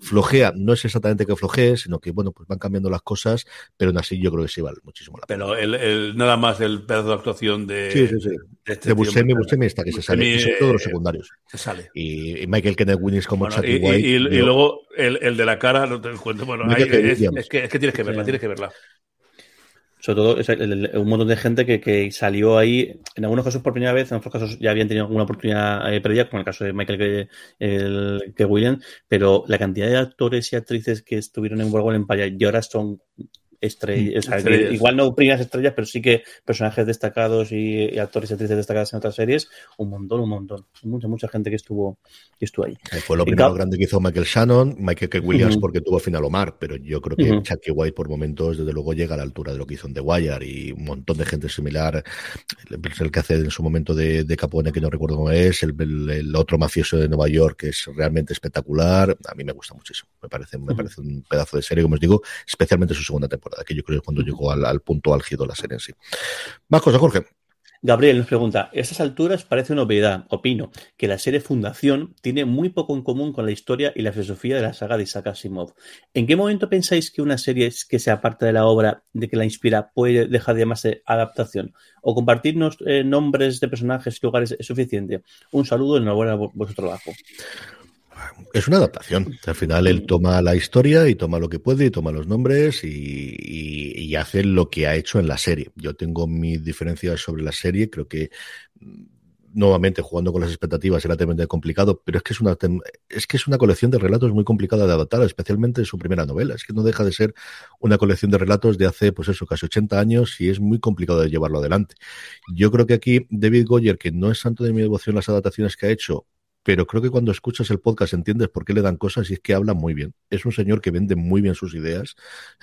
flojea, no es exactamente que flojee, sino que bueno, pues van cambiando las cosas, pero aún así yo creo que sí vale muchísimo la pena. Pero el, nada más el pedazo de actuación de, sí, sí, sí. de, este de Buscemi, Buscemi está que se sale, y sobre todo los secundarios. Se sale. Y, Michael Kenneth Winnis como bueno, y, White. Y, y, luego el, el, de la cara, no te cuento, bueno, hay, es, es, que, es que tienes que verla, tienes que verla sobre todo un montón de gente que, que, salió ahí, en algunos casos por primera vez, en otros casos ya habían tenido alguna oportunidad eh, previa, como el caso de Michael que, el, que William, pero la cantidad de actores y actrices que estuvieron en World Empire y ahora son o sea, igual no primeras estrellas, pero sí que personajes destacados y, actores y actrices destacadas en otras series, un montón, un montón. Mucha, mucha gente que estuvo, que estuvo ahí. Fue lo primero grande que hizo Michael Shannon, Michael K. Williams, uh -huh. porque tuvo al final Omar, pero yo creo que uh -huh. Chucky White por momentos, desde luego, llega a la altura de lo que hizo en The Wire y un montón de gente similar. El, que hace en su momento de, de Capone, que no recuerdo cómo es, el, el, el, otro mafioso de Nueva York, que es realmente espectacular. A mí me gusta muchísimo. Me parece, me parece un pedazo de serie, como os digo, especialmente su segunda temporada, que yo creo que cuando llegó al, al, punto álgido la serie en sí. Más cosas, Jorge. Gabriel nos pregunta, a estas alturas parece una obviedad, opino, que la serie Fundación tiene muy poco en común con la historia y la filosofía de la saga de Isaac Asimov. ¿En qué momento pensáis que una serie que sea parte de la obra de que la inspira puede dejar de llamarse adaptación? ¿O compartirnos eh, nombres de personajes y lugares es suficiente? Un saludo y enhorabuena por vuestro trabajo es una adaptación. Al final él toma la historia y toma lo que puede y toma los nombres y, hace lo que ha hecho en la serie. Yo tengo mis diferencias sobre la serie, creo que nuevamente jugando con las expectativas era tremendamente complicado, pero es que es una es que es una colección de relatos muy complicada de adaptar, especialmente su primera novela. Es que no deja de ser una colección de relatos de hace, pues eso, casi 80 años y es muy complicado de llevarlo adelante. Yo creo que aquí David Goyer, que no es santo de mi devoción las adaptaciones que ha hecho, pero creo que cuando escuchas el podcast entiendes por qué le dan cosas y es que habla muy bien. Es un señor que vende muy bien sus ideas.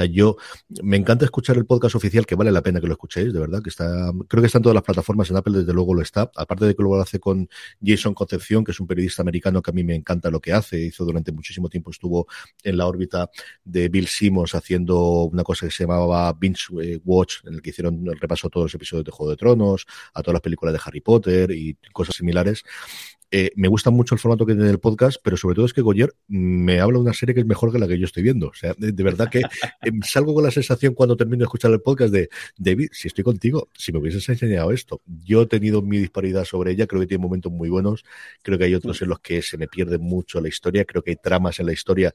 Yo me encanta escuchar el podcast oficial, que vale la pena que lo escuchéis, de verdad, que está, creo que está en todas las plataformas, en Apple desde luego lo está, aparte de que lo hace con Jason Concepción, que es un periodista americano que a mí me encanta lo que hace, hizo durante muchísimo tiempo, estuvo en la órbita de Bill Simmons haciendo una cosa que se llamaba Binge Watch, en el que hicieron el repaso a todos los episodios de Juego de Tronos, a todas las películas de Harry Potter y cosas similares. Eh, me gusta mucho el formato que tiene el podcast, pero sobre todo es que Goyer me habla de una serie que es mejor que la que yo estoy viendo. O sea, de, de verdad que [LAUGHS] eh, salgo con la sensación cuando termino de escuchar el podcast de, David, si estoy contigo, si me hubieses enseñado esto. Yo he tenido mi disparidad sobre ella, creo que tiene momentos muy buenos, creo que hay otros en los que se me pierde mucho la historia, creo que hay tramas en la historia,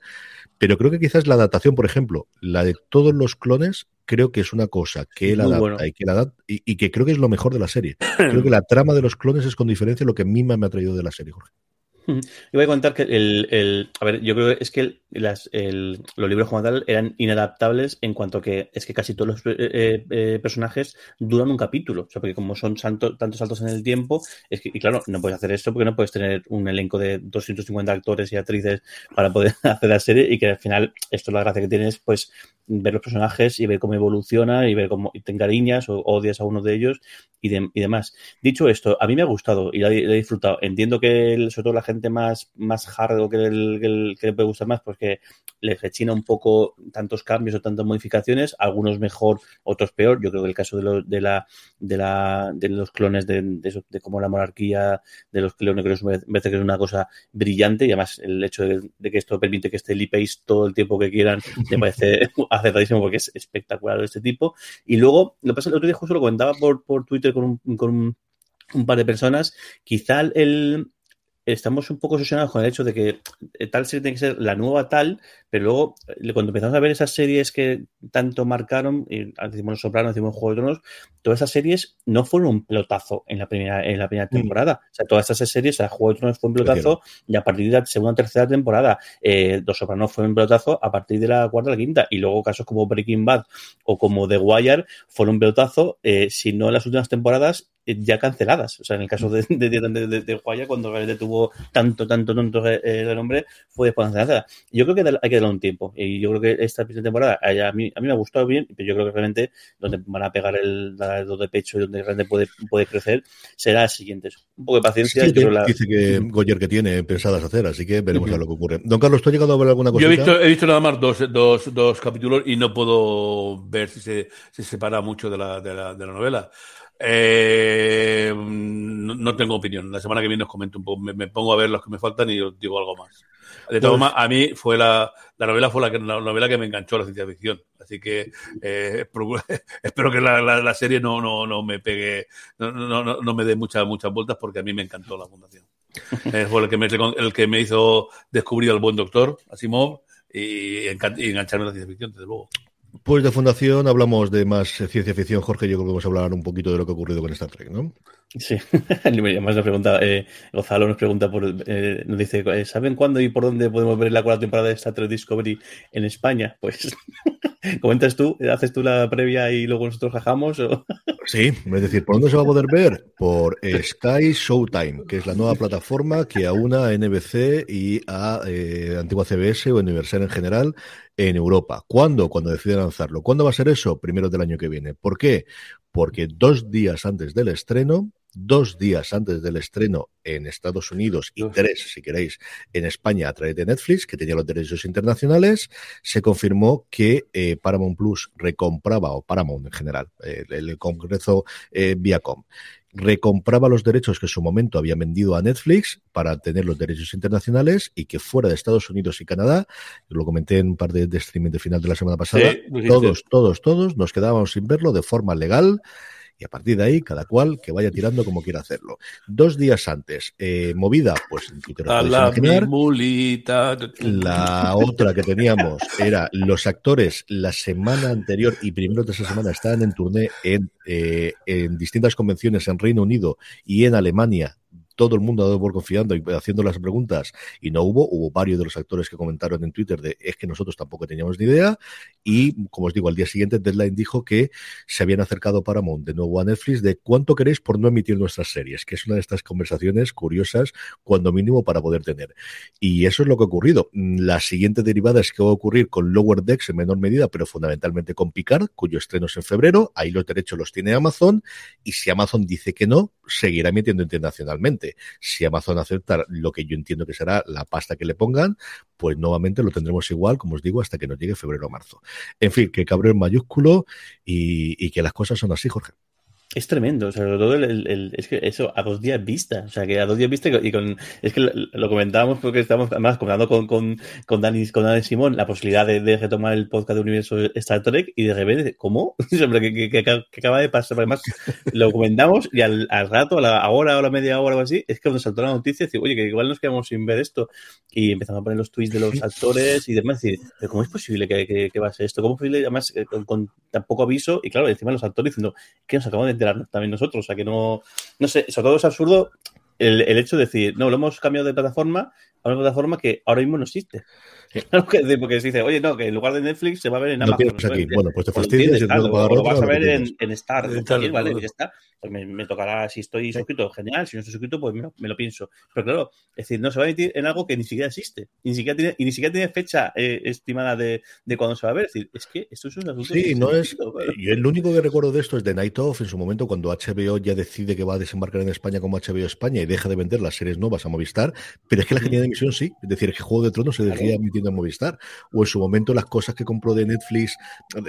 pero creo que quizás la adaptación, por ejemplo, la de todos los clones, creo que es una cosa que él adapta bueno. y que la adapta, y, y, que creo que es lo mejor de la serie. [CLEARS THROAT] creo que la trama de los clones es con diferencia lo que a mí me ha traído de la serie, Jorge. Yo voy a contar que el, el, a ver, yo creo que es que el, las, el, los libros como tal eran inadaptables en cuanto que es que casi todos los eh, eh, personajes duran un capítulo, o sea, porque como son santo, tantos saltos en el tiempo, es que, y claro, no puedes hacer esto porque no puedes tener un elenco de 250 actores y actrices para poder [LAUGHS] hacer la serie y que al final esto es la gracia que tienes, pues ver los personajes y ver cómo evoluciona y ver cómo te encariñas o odias a uno de ellos y, de, y demás. Dicho esto, a mí me ha gustado y he, lo he disfrutado. Entiendo que sobre todo la gente más, más hard o que, el, que, el, que, le puede gustar más, pues que que les rechina un poco tantos cambios o tantas modificaciones, algunos mejor, otros peor. Yo creo que el caso de, los de, la, de, la, de los clones de, de, de como la monarquía de los clones, creo que me parece que es una cosa brillante y además el hecho de, que esto permite que esté pace todo el tiempo que quieran me parece [LAUGHS] [LAUGHS] acertadísimo porque es espectacular de este tipo. Y luego, lo que pasa el otro día justo lo comentaba por, por Twitter con un, con un un par de personas, quizá el, estamos un poco obsesionados con el hecho de que eh, tal serie tiene que ser la nueva tal, pero luego eh, cuando empezamos a ver esas series que tanto marcaron, y decimos Los Sopranos, decimos Juego de Tronos, todas esas series no fueron un pelotazo en la primera, en la primera mm. temporada. O sea, todas esas series, o sea, Juego de Tronos fue un pelotazo y a partir de la segunda o tercera temporada, eh, Los Sopranos fue un pelotazo a partir de la cuarta o la quinta. Y luego casos como Breaking Bad o como The Wire fueron un pelotazo, eh, si no en las últimas temporadas, ya canceladas. O sea, en el caso de, de, de, de, Guaya, cuando realmente tuvo tanto, tanto, tanto el nombre, fue después cancelada. Yo creo que hay que darle un tiempo. Y yo creo que esta temporada, a mí, a mí me ha gustado bien, pero yo creo que realmente donde van a pegar el dado de pecho y donde realmente puede, puede crecer será el siguiente. Un poco de paciencia. Dice que Goyer que tiene pensadas hacer, así que veremos a lo que ocurre. Don Carlos, ¿tú has llegado a ver alguna cosa? Yo he visto, he visto nada más dos, dos, dos capítulos y no puedo ver si se, se separa mucho de la, de la, de la novela. Eh, no, tengo opinión. La semana que viene os comento un poco. Me, pongo a ver los que me faltan y os digo algo más. De todas formas, a mí fue la, la novela fue la, que, la novela que me enganchó a la ciencia ficción. Así que eh, [LAUGHS] [LAUGHS] espero que la, la, serie no, no, no me pegue, no, no, no, me dé muchas, muchas vueltas porque a mí me encantó la fundación. Eh, fue el que, me, el que me hizo descubrir al buen doctor, Asimov, y, y engancharme a la ciencia ficción, desde luego. Pues de Fundación hablamos de más ciencia ficción, Jorge. Yo creo que vamos a hablar un poquito de lo que ha ocurrido con Star Trek, ¿no? Sí, [LAUGHS] además nos pregunta, eh, Gonzalo nos pregunta, por, eh, nos dice, eh, ¿saben cuándo y por dónde podemos ver la cuarta temporada de Star Trek Discovery en España? Pues, [LAUGHS] ¿comentas tú? ¿Haces tú la previa y luego nosotros jajamos? O? [LAUGHS] Sí, es decir, ¿por dónde se va a poder ver? Por Sky Showtime, que es la nueva plataforma que aúna a NBC y a eh, antigua CBS o Universal en general en Europa. ¿Cuándo? Cuando decide lanzarlo. ¿Cuándo va a ser eso? Primero del año que viene. ¿Por qué? Porque dos días antes del estreno, dos días antes del estreno en Estados Unidos y tres, si queréis, en España a través de Netflix, que tenía los derechos internacionales, se confirmó que eh, Paramount Plus recompraba, o Paramount en general, eh, el Congreso eh, Viacom, recompraba los derechos que en su momento había vendido a Netflix para tener los derechos internacionales y que fuera de Estados Unidos y Canadá, lo comenté en un par de, de streaming de final de la semana pasada, todos, todos, todos nos quedábamos sin verlo de forma legal y a partir de ahí cada cual que vaya tirando como quiera hacerlo. Dos días antes, eh, movida, pues en Twitter a la mulita. La otra que teníamos era los actores la semana anterior y primero de esa semana estaban en turné en, eh, en distintas convenciones en Reino Unido y en Alemania todo el mundo ha dado por confiando y haciendo las preguntas y no hubo. Hubo varios de los actores que comentaron en Twitter de es que nosotros tampoco teníamos ni idea. Y como os digo, al día siguiente Deadline dijo que se habían acercado Paramount de nuevo a Netflix de cuánto queréis por no emitir nuestras series, que es una de estas conversaciones curiosas, cuando mínimo para poder tener. Y eso es lo que ha ocurrido. La siguiente derivada es que va a ocurrir con Lower Decks en menor medida, pero fundamentalmente con Picard, cuyo estreno es en febrero. Ahí los derechos los tiene Amazon. Y si Amazon dice que no, seguirá emitiendo internacionalmente. Si Amazon acepta lo que yo entiendo que será la pasta que le pongan, pues nuevamente lo tendremos igual, como os digo, hasta que nos llegue febrero o marzo. En fin, que cabrón mayúsculo y, y que las cosas son así, Jorge. Es tremendo, sobre todo el, es que eso a dos días vista, o sea que a dos días vista y con, es que lo, comentábamos porque estábamos además comentando con, con, con Dani, con Dani Simón la posibilidad de, de, retomar el podcast de Universo Star Trek y de repente, ¿cómo? [LAUGHS] que, que, acaba de pasar, además lo comentamos y al, al rato, a la hora a la media hora o así, es que nos saltó la noticia y oye, que igual nos quedamos sin ver esto y empezamos a poner los tweets de los actores y demás, y decir, ¿cómo es posible que, que, va a ser esto? ¿Cómo es posible, además, eh, con, con tan poco aviso? Y claro, encima los actores diciendo, que nos acabamos de también nosotros. O sea, que no, no sé, sobre todo es absurdo el, el, hecho de decir, no, lo hemos cambiado de plataforma una plataforma que ahora mismo no existe. [LAUGHS] porque se dice, oye, no, que en lugar de Netflix se va a ver en Amazon. No aquí. Bueno, pues te fastidias y lo vas a ver en, en Star. vale, ya está. Pues me, me, tocará, si estoy suscrito, genial. Si no estoy suscrito, pues me, me, lo pienso. Pero claro, es decir, no se va a emitir en algo que ni siquiera existe. Y ni siquiera tiene, y ni siquiera tiene fecha eh, estimada de, de cuándo se va a ver. Es decir, es que esto es un asunto. Sí, no es. Y el único que recuerdo de esto es de Night Of, en su momento, cuando HBO ya decide que va a desembarcar en España como HBO España que deja de vender las series nuevas a Movistar, pero es que la genía de emisión sí. Es decir, que Juego de Tronos se decía emitiendo en Movistar. O en su momento las cosas que compró de Netflix,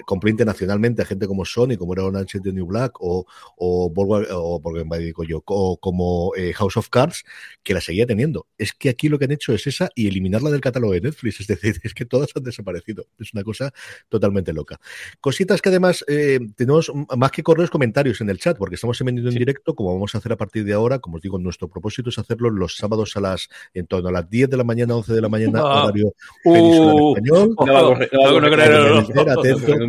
compró internacionalmente a gente como Sony, como era Orange de New Black, o, o, o, yo, o como eh, House of Cards, que la seguía teniendo. Es que aquí lo que han hecho es esa y eliminarla del catálogo de Netflix. Es decir, [LAUGHS] es que todas han desaparecido. Es una cosa totalmente loca. Cositas que además eh, tenemos más que correos comentarios en el chat, porque estamos emitiendo en directo, como vamos a hacer a partir de ahora, como os digo, nuestro propósito es hacerlo los sábados a las, en torno a las 10 de la mañana, 11 de la mañana, ah. horario uh, español.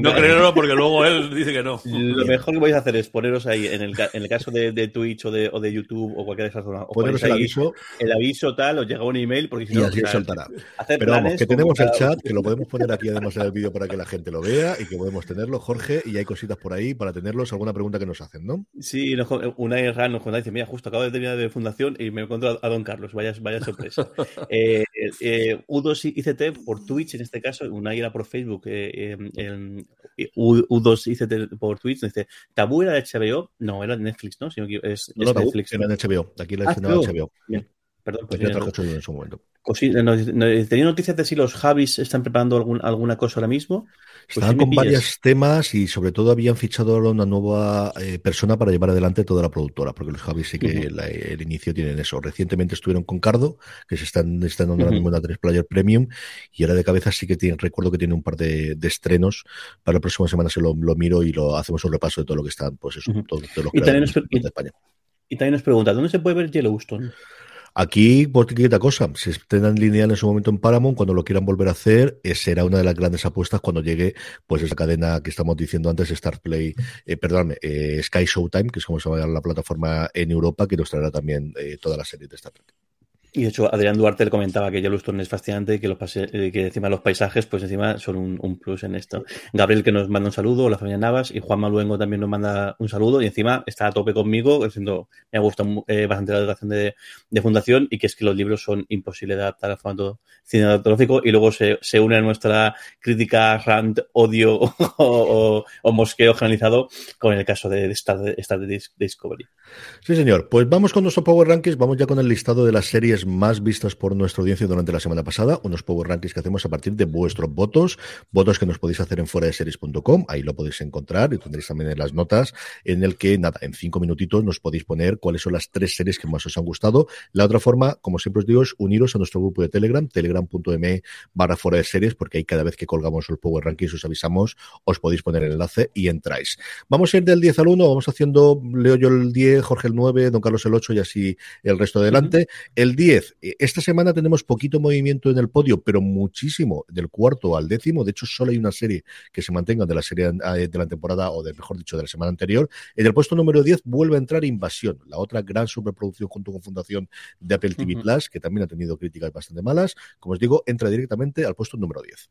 No, creo, porque luego él dice que no. Lo mejor que vais a hacer es poneros ahí, en el, en el caso de, de Twitch o de, o de, YouTube o cualquier de esas zonas, poneros el aviso. El aviso tal, os llega un email porque si no, y así soltará. Pero vamos, que tenemos el chat, que lo podemos poner aquí además en el vídeo para que la gente lo vea y que podemos tenerlo, Jorge, y hay cositas por ahí para tenerlos, alguna pregunta que nos hacen, ¿no? Sí, una RAN nos dice, mira, justo acabo de terminar de fundación y me encuentro a, don Carlos, vaya, vaya sorpresa. [LAUGHS] [LAUGHS] eh, eh, U2 ICT por Twitch, en este caso, una era por Facebook, eh, em, U2 ICT por Twitch, dice, ¿Tabú era de HBO? No, era de Netflix, ¿no? Si no es, no, Netflix. Era de HBO, aquí la ah, de HBO. Bien. Perdón, pues ya trajo en su momento. ¿Tenía noticias de si los Javis están preparando algún, alguna cosa ahora mismo? Pues Estaban con varios temas y sobre todo habían fichado una nueva eh, persona para llevar adelante toda la productora, porque los Javis sí que el inicio tienen eso. Recientemente estuvieron con Cardo, que se están, están dando ahora mismo una 3 Player Premium, y ahora de cabeza sí que tienen, recuerdo que tiene un par de, estrenos. Para la próxima semana se lo, miro y lo hacemos un repaso de todo lo que están, pues eso, todo, lo que y también, nos, España. y también nos pregunta, ¿dónde se puede ver Yellowstone? Aquí, por quita cosa, si estén lineal en su momento en Paramount, cuando lo quieran volver a hacer, eh, será una de las grandes apuestas cuando llegue pues esa cadena que estamos diciendo antes, Star Play, eh, eh, Sky Showtime, que es como se llama la plataforma en Europa, que nos traerá también eh, toda la serie de Star Trek. Y de hecho, Adrián Duarte le comentaba que Yellowstone es fascinante que, los eh, que encima los paisajes, pues encima son un, plus en esto. Gabriel que nos manda un saludo, la familia Navas, y Juan Maluengo también nos manda un saludo, y encima está a tope conmigo, diciendo, me ha gustado eh, bastante la adaptación de, fundación, y que es que los libros son imposibles de adaptar al formato cinematográfico, y luego se, se une a nuestra crítica, rant, odio [LAUGHS] o, mosqueo generalizado con el caso de, Star, de Discovery. Sí, señor. Pues vamos con nuestro Power Rankings, vamos ya con el listado de las series más vistas por nuestra audiencia durante la semana pasada, unos Power Rankings que hacemos a partir de vuestros votos, votos que nos podéis hacer en fuera de series.com, ahí lo podéis encontrar y tendréis también en las notas, en el que, nada, en cinco minutitos nos podéis poner cuáles son las tres series que más os han gustado. La otra forma, como siempre os digo, es uniros a nuestro grupo de Telegram, telegram.me barra fuera de series, porque ahí cada vez que colgamos el Power Rankings os avisamos, os podéis poner el enlace y entráis. Vamos a ir del 10 al 1, vamos haciendo, leo yo el 10, Jorge el 9, don Carlos el 8 y así el resto adelante. El 10 eh, esta semana tenemos poquito movimiento en el podio, pero muchísimo del cuarto al décimo. De hecho, solo hay una serie que se mantenga de la serie eh, de la temporada, o de, mejor dicho, de la semana anterior. En el puesto número 10 vuelve a entrar Invasión, la otra gran superproducción junto con Fundación de Apple TV Plus, que también ha tenido críticas bastante malas. Como os digo, entra directamente al puesto número 10.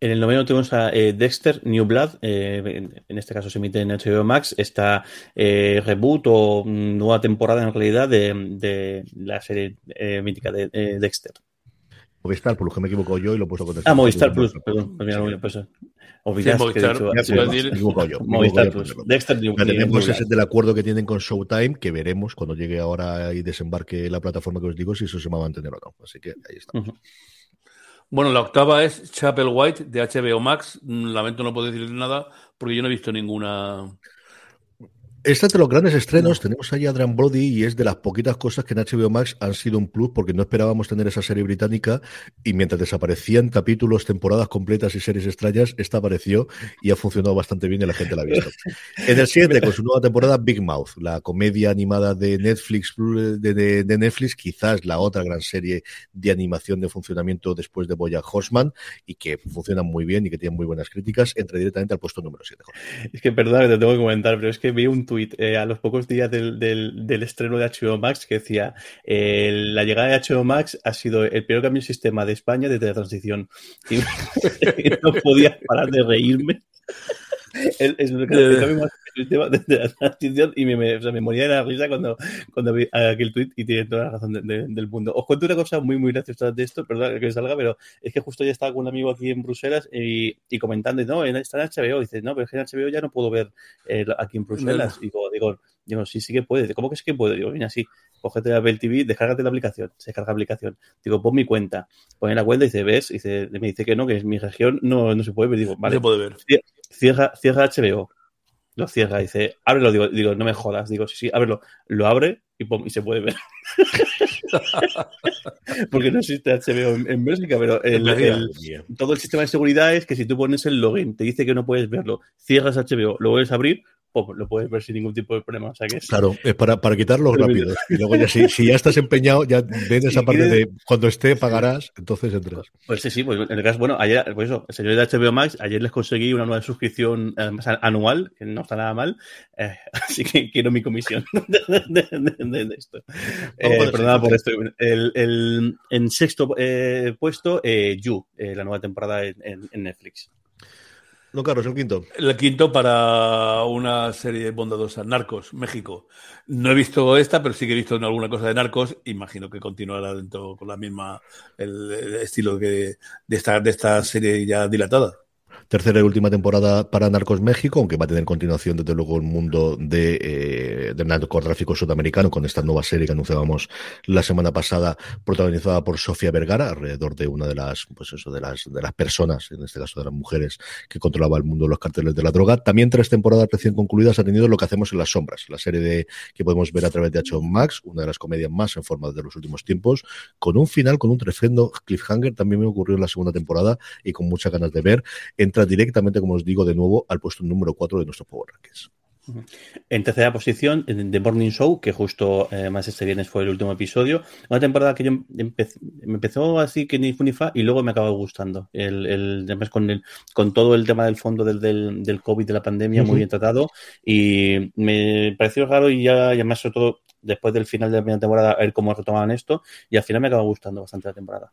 En el noveno tenemos a eh, Dexter New Blood, eh, en, este caso se emite en HBO Max, esta eh, reboot o nueva temporada en realidad de, la serie mítica de Dexter. Movistar Plus, que me equivoco yo y lo he puesto con Ah, Movistar Plus, perdón. Pues, Movistar, Movistar Plus. Dexter New, Tenemos ese del acuerdo que tienen con Showtime, que veremos cuando llegue ahora y desembarque la plataforma que os digo si eso se va a mantener o no. Así que ahí estamos. Bueno, la octava es Chapel White de HBO Max. Lamento no puedo decir nada porque yo no he visto ninguna. Esta de los grandes estrenos, tenemos ahí a Adrian Brody y es de las poquitas cosas que en HBO Max han sido un plus porque no esperábamos tener esa serie británica y mientras desaparecían capítulos, temporadas completas y series extrañas, esta apareció y ha funcionado bastante bien y la gente la ha visto. En el 7, con su nueva temporada, Big Mouth, la comedia animada de Netflix, de, de, Netflix, quizás la otra gran serie de animación de funcionamiento después de Boya Horseman y que funciona muy bien y que tiene muy buenas críticas, entra directamente al puesto número 7. Es que perdón que te tengo que comentar, pero es que vi un tuit eh, a los pocos días del, del, estreno de HBO Max que decía eh, la llegada de HBO Max ha sido el peor cambio de sistema de España desde la transición. Y, [LAUGHS] no podía parar de reírme. [LAUGHS] el, de la transición y me, me, moría de la risa cuando, cuando vi aquel tweet y tiene toda la razón del mundo. Os cuento una cosa muy, muy graciosa de esto, perdón que salga, pero es que justo ya estaba con un amigo aquí en Bruselas y, y comentando, no, está en HBO, y dice, no, pero es que en HBO ya no puedo ver eh, aquí en Bruselas. Y digo, digo, digo, sí, sí que puede. ¿Cómo que sí que puede? Digo, mira, sí, cógete la Apple TV, descárgate la aplicación, se descarga la aplicación. Digo, pon mi cuenta. Pone la cuenta y dice, ¿ves? Y dice, me dice que no, que en mi región no, no se puede ver. Digo, vale. se puede ver. Cierra, cierra HBO lo cierra, dice, ábrelo, digo, digo, no me jodas, digo, sí, sí, ábrelo, lo abre y, y se puede ver. [LAUGHS] Porque no existe HBO en, en Bélgica, pero todo el sistema de seguridad es que si tú pones el login, te dice que no puedes verlo, cierras HBO, lo vuelves a abrir, lo puedes ver sin ningún tipo de problema. O sea que Claro, es para, para quitarlos rápido. Y luego ya si, si, ya estás empeñado, ya [LAUGHS] ven esa parte de cuando esté pagarás, entonces entras. Pues sí, sí, pues en el caso, bueno, ayer, pues eso, el señor de HBO Max, ayer les conseguí una nueva suscripción anual, que no está nada mal, eh, [LAUGHS] así que quiero mi comisión [LAUGHS] de, esto. Eh, perdona por esto. El, el, en sexto eh, puesto, You, la nueva temporada en Netflix. No, Carlos, el quinto. El quinto para una serie bondadosa, Narcos, México. No he visto esta, pero sí que he visto alguna cosa de Narcos. Imagino que continuará dentro con la misma el, estilo que de esta, de esta serie ya dilatada tercera y última temporada para Narcos México, aunque va a tener continuación desde luego el mundo de, eh, del narcotráfico sudamericano con esta nueva serie que anunciábamos la semana pasada, protagonizada por Sofía Vergara, alrededor de una de las, pues eso, de las, de las personas, en este caso de las mujeres, que controlaba el mundo de los carteles de la droga. También tres temporadas recién concluidas ha tenido lo que hacemos en las sombras, la serie de, que podemos ver a través de HBO Max, una de las comedias más en forma de los últimos tiempos, con un final, con un tremendo cliffhanger, también me ocurrió en la segunda temporada y con muchas ganas de ver. Entre directamente, como os digo, de nuevo al puesto número 4 de nuestro Power Rankings. En tercera posición, The Morning Show, que justo eh, más este viernes fue el último episodio. Una temporada que yo me empezó así que ni funifa y luego me acabó gustando. El, el, con, el, con todo el tema del fondo del, del, del COVID, de la pandemia, muy bien tratado. Y me pareció raro y ya, y además, sobre todo, después del final de la primera temporada, a ver cómo retomaban esto. Y al final me acabó gustando bastante la temporada.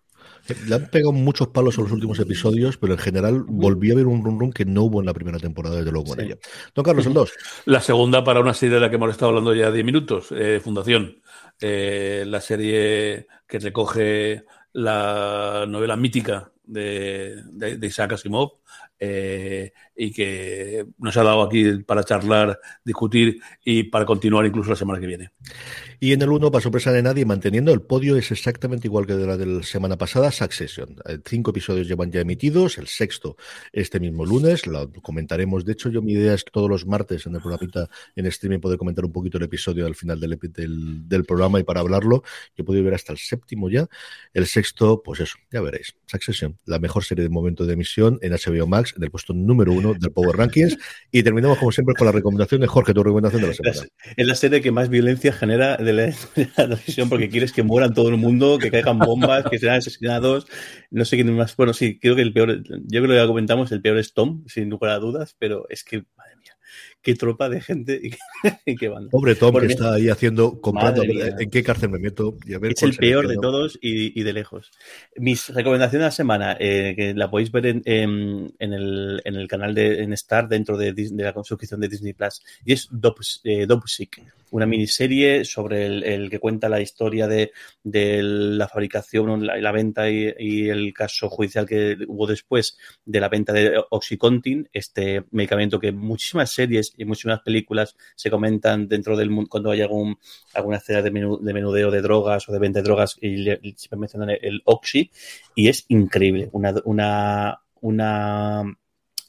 Le han pegado muchos palos a los últimos episodios, pero en general volví a ver un run run que no hubo en la primera temporada, desde luego, con ella. Don Carlos, el 2. La segunda para una serie de la que hemos estado hablando ya 10 minutos, eh, Fundación. Eh, la serie que recoge la novela mítica de, de Isaac Asimov, eh, y que nos ha dado aquí para charlar, discutir y para continuar incluso la semana que viene. Y en el 1, para sorpresa de nadie, manteniendo el podio es exactamente igual que de la de semana pasada, Succession. Eh, cinco episodios llevan ya emitidos, el sexto este mismo lunes, lo comentaremos. De hecho, yo mi idea es que todos los martes en el programa en streaming poder comentar un poquito el episodio al final del, del, del programa y para hablarlo, yo he podido ver hasta el séptimo ya. El sexto, pues eso, ya veréis. Succession, la mejor serie de momento de emisión en HBO Max, del puesto número uno del Power Rankings. Y terminamos, como siempre, con la recomendación de Jorge, tu recomendación de la semana. Es la serie que más violencia genera [LAUGHS] de la, televisión porque quieres que mueran todo el mundo, que caigan bombas, que sean asesinados. No sé quién más. Bueno, sí, creo que el peor, yo creo que ya comentamos, el peor es Tom, sin lugar a dudas, pero es que, madre mía, qué tropa de gente y qué, banda. [LAUGHS] Pobre Tom que está ahí haciendo, comprando en qué cárcel me meto. Y a ver es el peor de todos y, de lejos. Mis recomendaciones de la semana, eh, que la podéis ver en, en, el, en, el, canal de en Star dentro de, de la suscripción de Disney Plus, y es eh, Dopsic una miniserie sobre el, que cuenta la historia de, la fabricación, la, venta y, el caso judicial que hubo después de la venta de Oxycontin, este medicamento que muchísimas series y muchísimas películas se comentan dentro del mundo cuando hay algún, alguna escena de, menudeo de drogas o de venta de drogas y, se mencionan el, Oxy y es increíble, una, una, una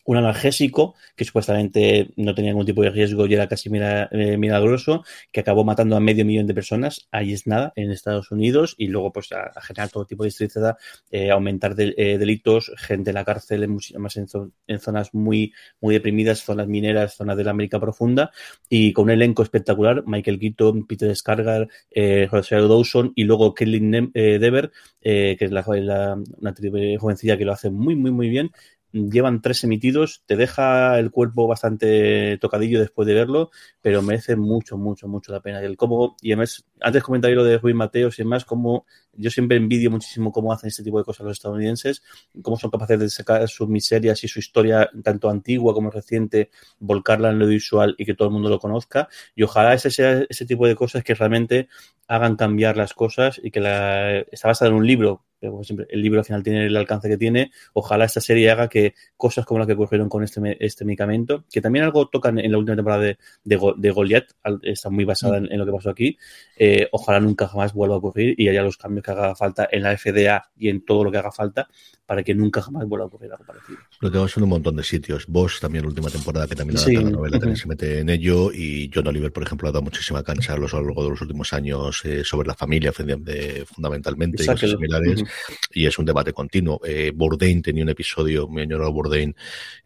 un analgésico que supuestamente no tenía ningún tipo de riesgo y era casi eh, milagroso, que acabó matando a medio millón de personas. Ahí es nada, en Estados Unidos, y luego pues a, generar todo tipo de tristeza, eh, aumentar eh, delitos, gente en la cárcel, en, más en, zonas muy, muy deprimidas, zonas mineras, zonas de la América profunda, y con un elenco espectacular, Michael Keaton, Peter Scargar, eh, Rosario Dawson y luego Kelly Dever, que es la, la, una jovencilla que lo hace muy, muy, muy bien llevan tres emitidos, te deja el cuerpo bastante tocadillo después de verlo, pero merece mucho, mucho, mucho la pena. Y el cómo, y además, antes comenté lo de Ruiz Mateos y demás, como yo siempre envidio muchísimo cómo hacen este tipo de cosas los estadounidenses, cómo son capaces de sacar sus miserias y su historia, tanto antigua como reciente, volcarla en lo visual y que todo el mundo lo conozca. Y ojalá ese sea ese tipo de cosas que realmente hagan cambiar las cosas y que la, está basada en un libro, pero como siempre, el libro al final tiene el alcance que tiene. Ojalá esta serie haga que cosas como las que ocurrieron con este, este medicamento, que también algo tocan en la última temporada de, de, Goliath, está muy basada en, lo que pasó aquí, eh, ojalá nunca jamás vuelva a ocurrir y haya los cambios que haga falta en la FDA y en todo lo que haga falta para que nunca jamás vuelva a ocurrir algo parecido. Lo tenemos en un montón de sitios. Vos también la última temporada que también la novela también se mete en ello y John Oliver, por ejemplo, ha dado muchísima cancha a lo largo de los últimos años eh, sobre la familia fundamentalmente y cosas similares y es un debate continuo. Eh, Bourdain tenía un episodio, mi añoro Bourdain,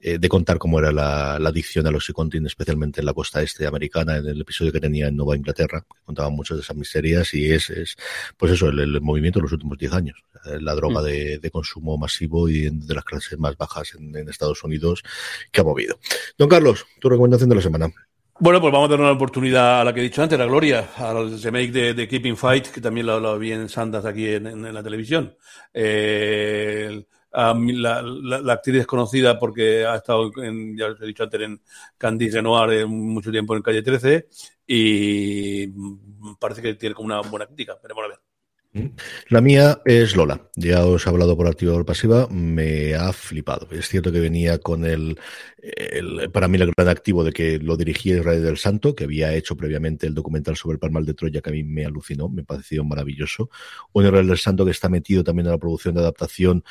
eh, de contar cómo era la, adicción al Oxycontin, especialmente en la costa este americana, en el episodio que tenía en Nueva Inglaterra, que contaba muchas de esas miserias y es, es pues eso, el, movimiento de los últimos 10 años. La droga mm. de, de consumo más y de las clases más bajas en, Estados Unidos que ha movido. Don Carlos, tu recomendación de la semana. Bueno, pues vamos a dar una oportunidad a la que he dicho antes, la Gloria, al remake de, Keeping Fight, que también lo, vi en Sandas aquí en, la televisión. Eh, la, actriz es conocida porque ha estado, en, ya os he dicho antes, en Candice Renoir mucho tiempo en Calle 13 y parece que tiene como una buena crítica. Veremos a ver. La mía es Lola. Ya os he hablado por activa o pasiva. Me ha flipado. Es cierto que venía con el, para mí, el gran activo de que lo dirigía Israel del Santo, que había hecho previamente el documental sobre el Palmal de Troya, que a mí me alucinó, me pareció maravilloso. Un Israel del Santo que está metido también en la producción de adaptación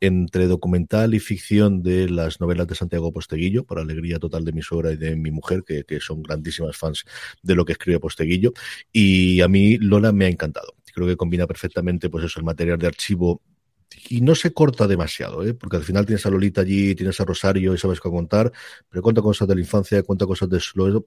entre documental y ficción de las novelas de Santiago Posteguillo, por alegría total de mi suegra y de mi mujer, que, que son grandísimas fans de lo que escribe Posteguillo. Y a mí Lola me ha encantado creo que combina perfectamente pues eso, el material de archivo y no se corta demasiado, ¿eh? porque al final tienes a Lolita allí, tienes a Rosario y sabes qué contar, pero cuenta cosas de la infancia, cuenta cosas de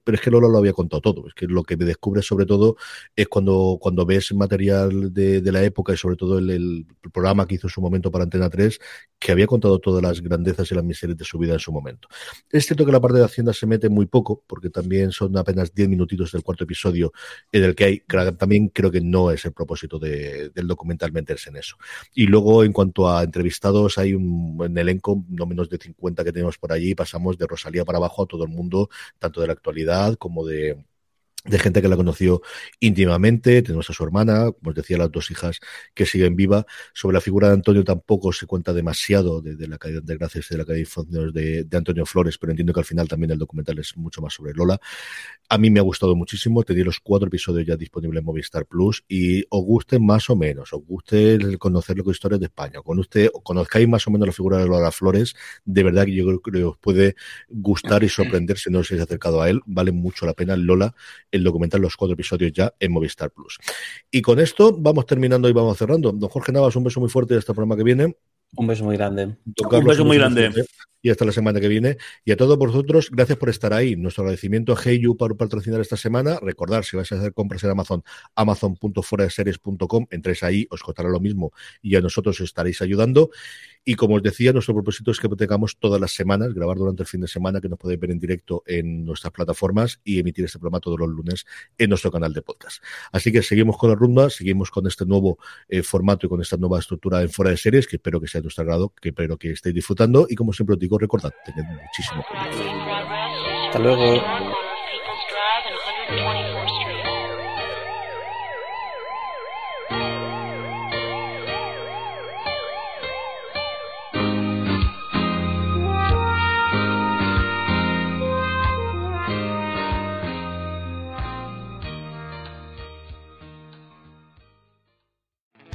pero es que Lola lo había contado todo, es que lo que me descubres sobre todo es cuando, cuando ves material de, de la época y sobre todo el, el, programa que hizo en su momento para Antena 3, que había contado todas las grandezas y las miserias de su vida en su momento. Es cierto que la parte de Hacienda se mete muy poco, porque también son apenas 10 minutitos del cuarto episodio en el que hay, también creo que no es el propósito de, del documental meterse en eso. Y luego, en cuanto a entrevistados, hay un, elenco, no menos de 50 que tenemos por allí, pasamos de Rosalía para abajo a todo el mundo, tanto de la actualidad como de de gente que la conoció íntimamente, tenemos a su hermana, como os decía, las dos hijas que siguen viva. Sobre la figura de Antonio tampoco se cuenta demasiado de, la caída de gracias de la caída de, de, Antonio Flores, pero entiendo que al final también el documental es mucho más sobre Lola. A mí me ha gustado muchísimo, te di los cuatro episodios ya disponibles en Movistar Plus y os guste más o menos, os guste conocer lo historias de España, con usted conozcáis más o menos la figura de Lola Flores, de verdad que yo creo que os puede gustar y sorprender si no os habéis acercado a él, vale mucho la pena Lola el documental, los cuatro episodios ya en Movistar Plus. Y con esto vamos terminando y vamos cerrando. Don Jorge Navas, un beso muy fuerte hasta el programa que viene. Un beso muy grande. un beso muy grande y hasta la semana que viene. Y a todos vosotros, gracias por estar ahí. Nuestro agradecimiento a Heyu por patrocinar esta semana. Recordar, si vais a hacer compras en Amazon, amazon.foraseries.com, entréis ahí, os costará lo mismo y a nosotros os estaréis ayudando. Y como os decía, nuestro propósito es que tengamos todas las semanas, grabar durante el fin de semana, que nos podéis ver en directo en nuestras plataformas y emitir este programa todos los lunes en nuestro canal de podcast. Así que seguimos con la rumba, seguimos con este nuevo eh, formato y con esta nueva estructura en Fuera de Series, que espero que sea de vuestro agrado, que espero que estéis disfrutando. Y como siempre os digo, recordad, tened muchísimo cuidado. Hasta luego.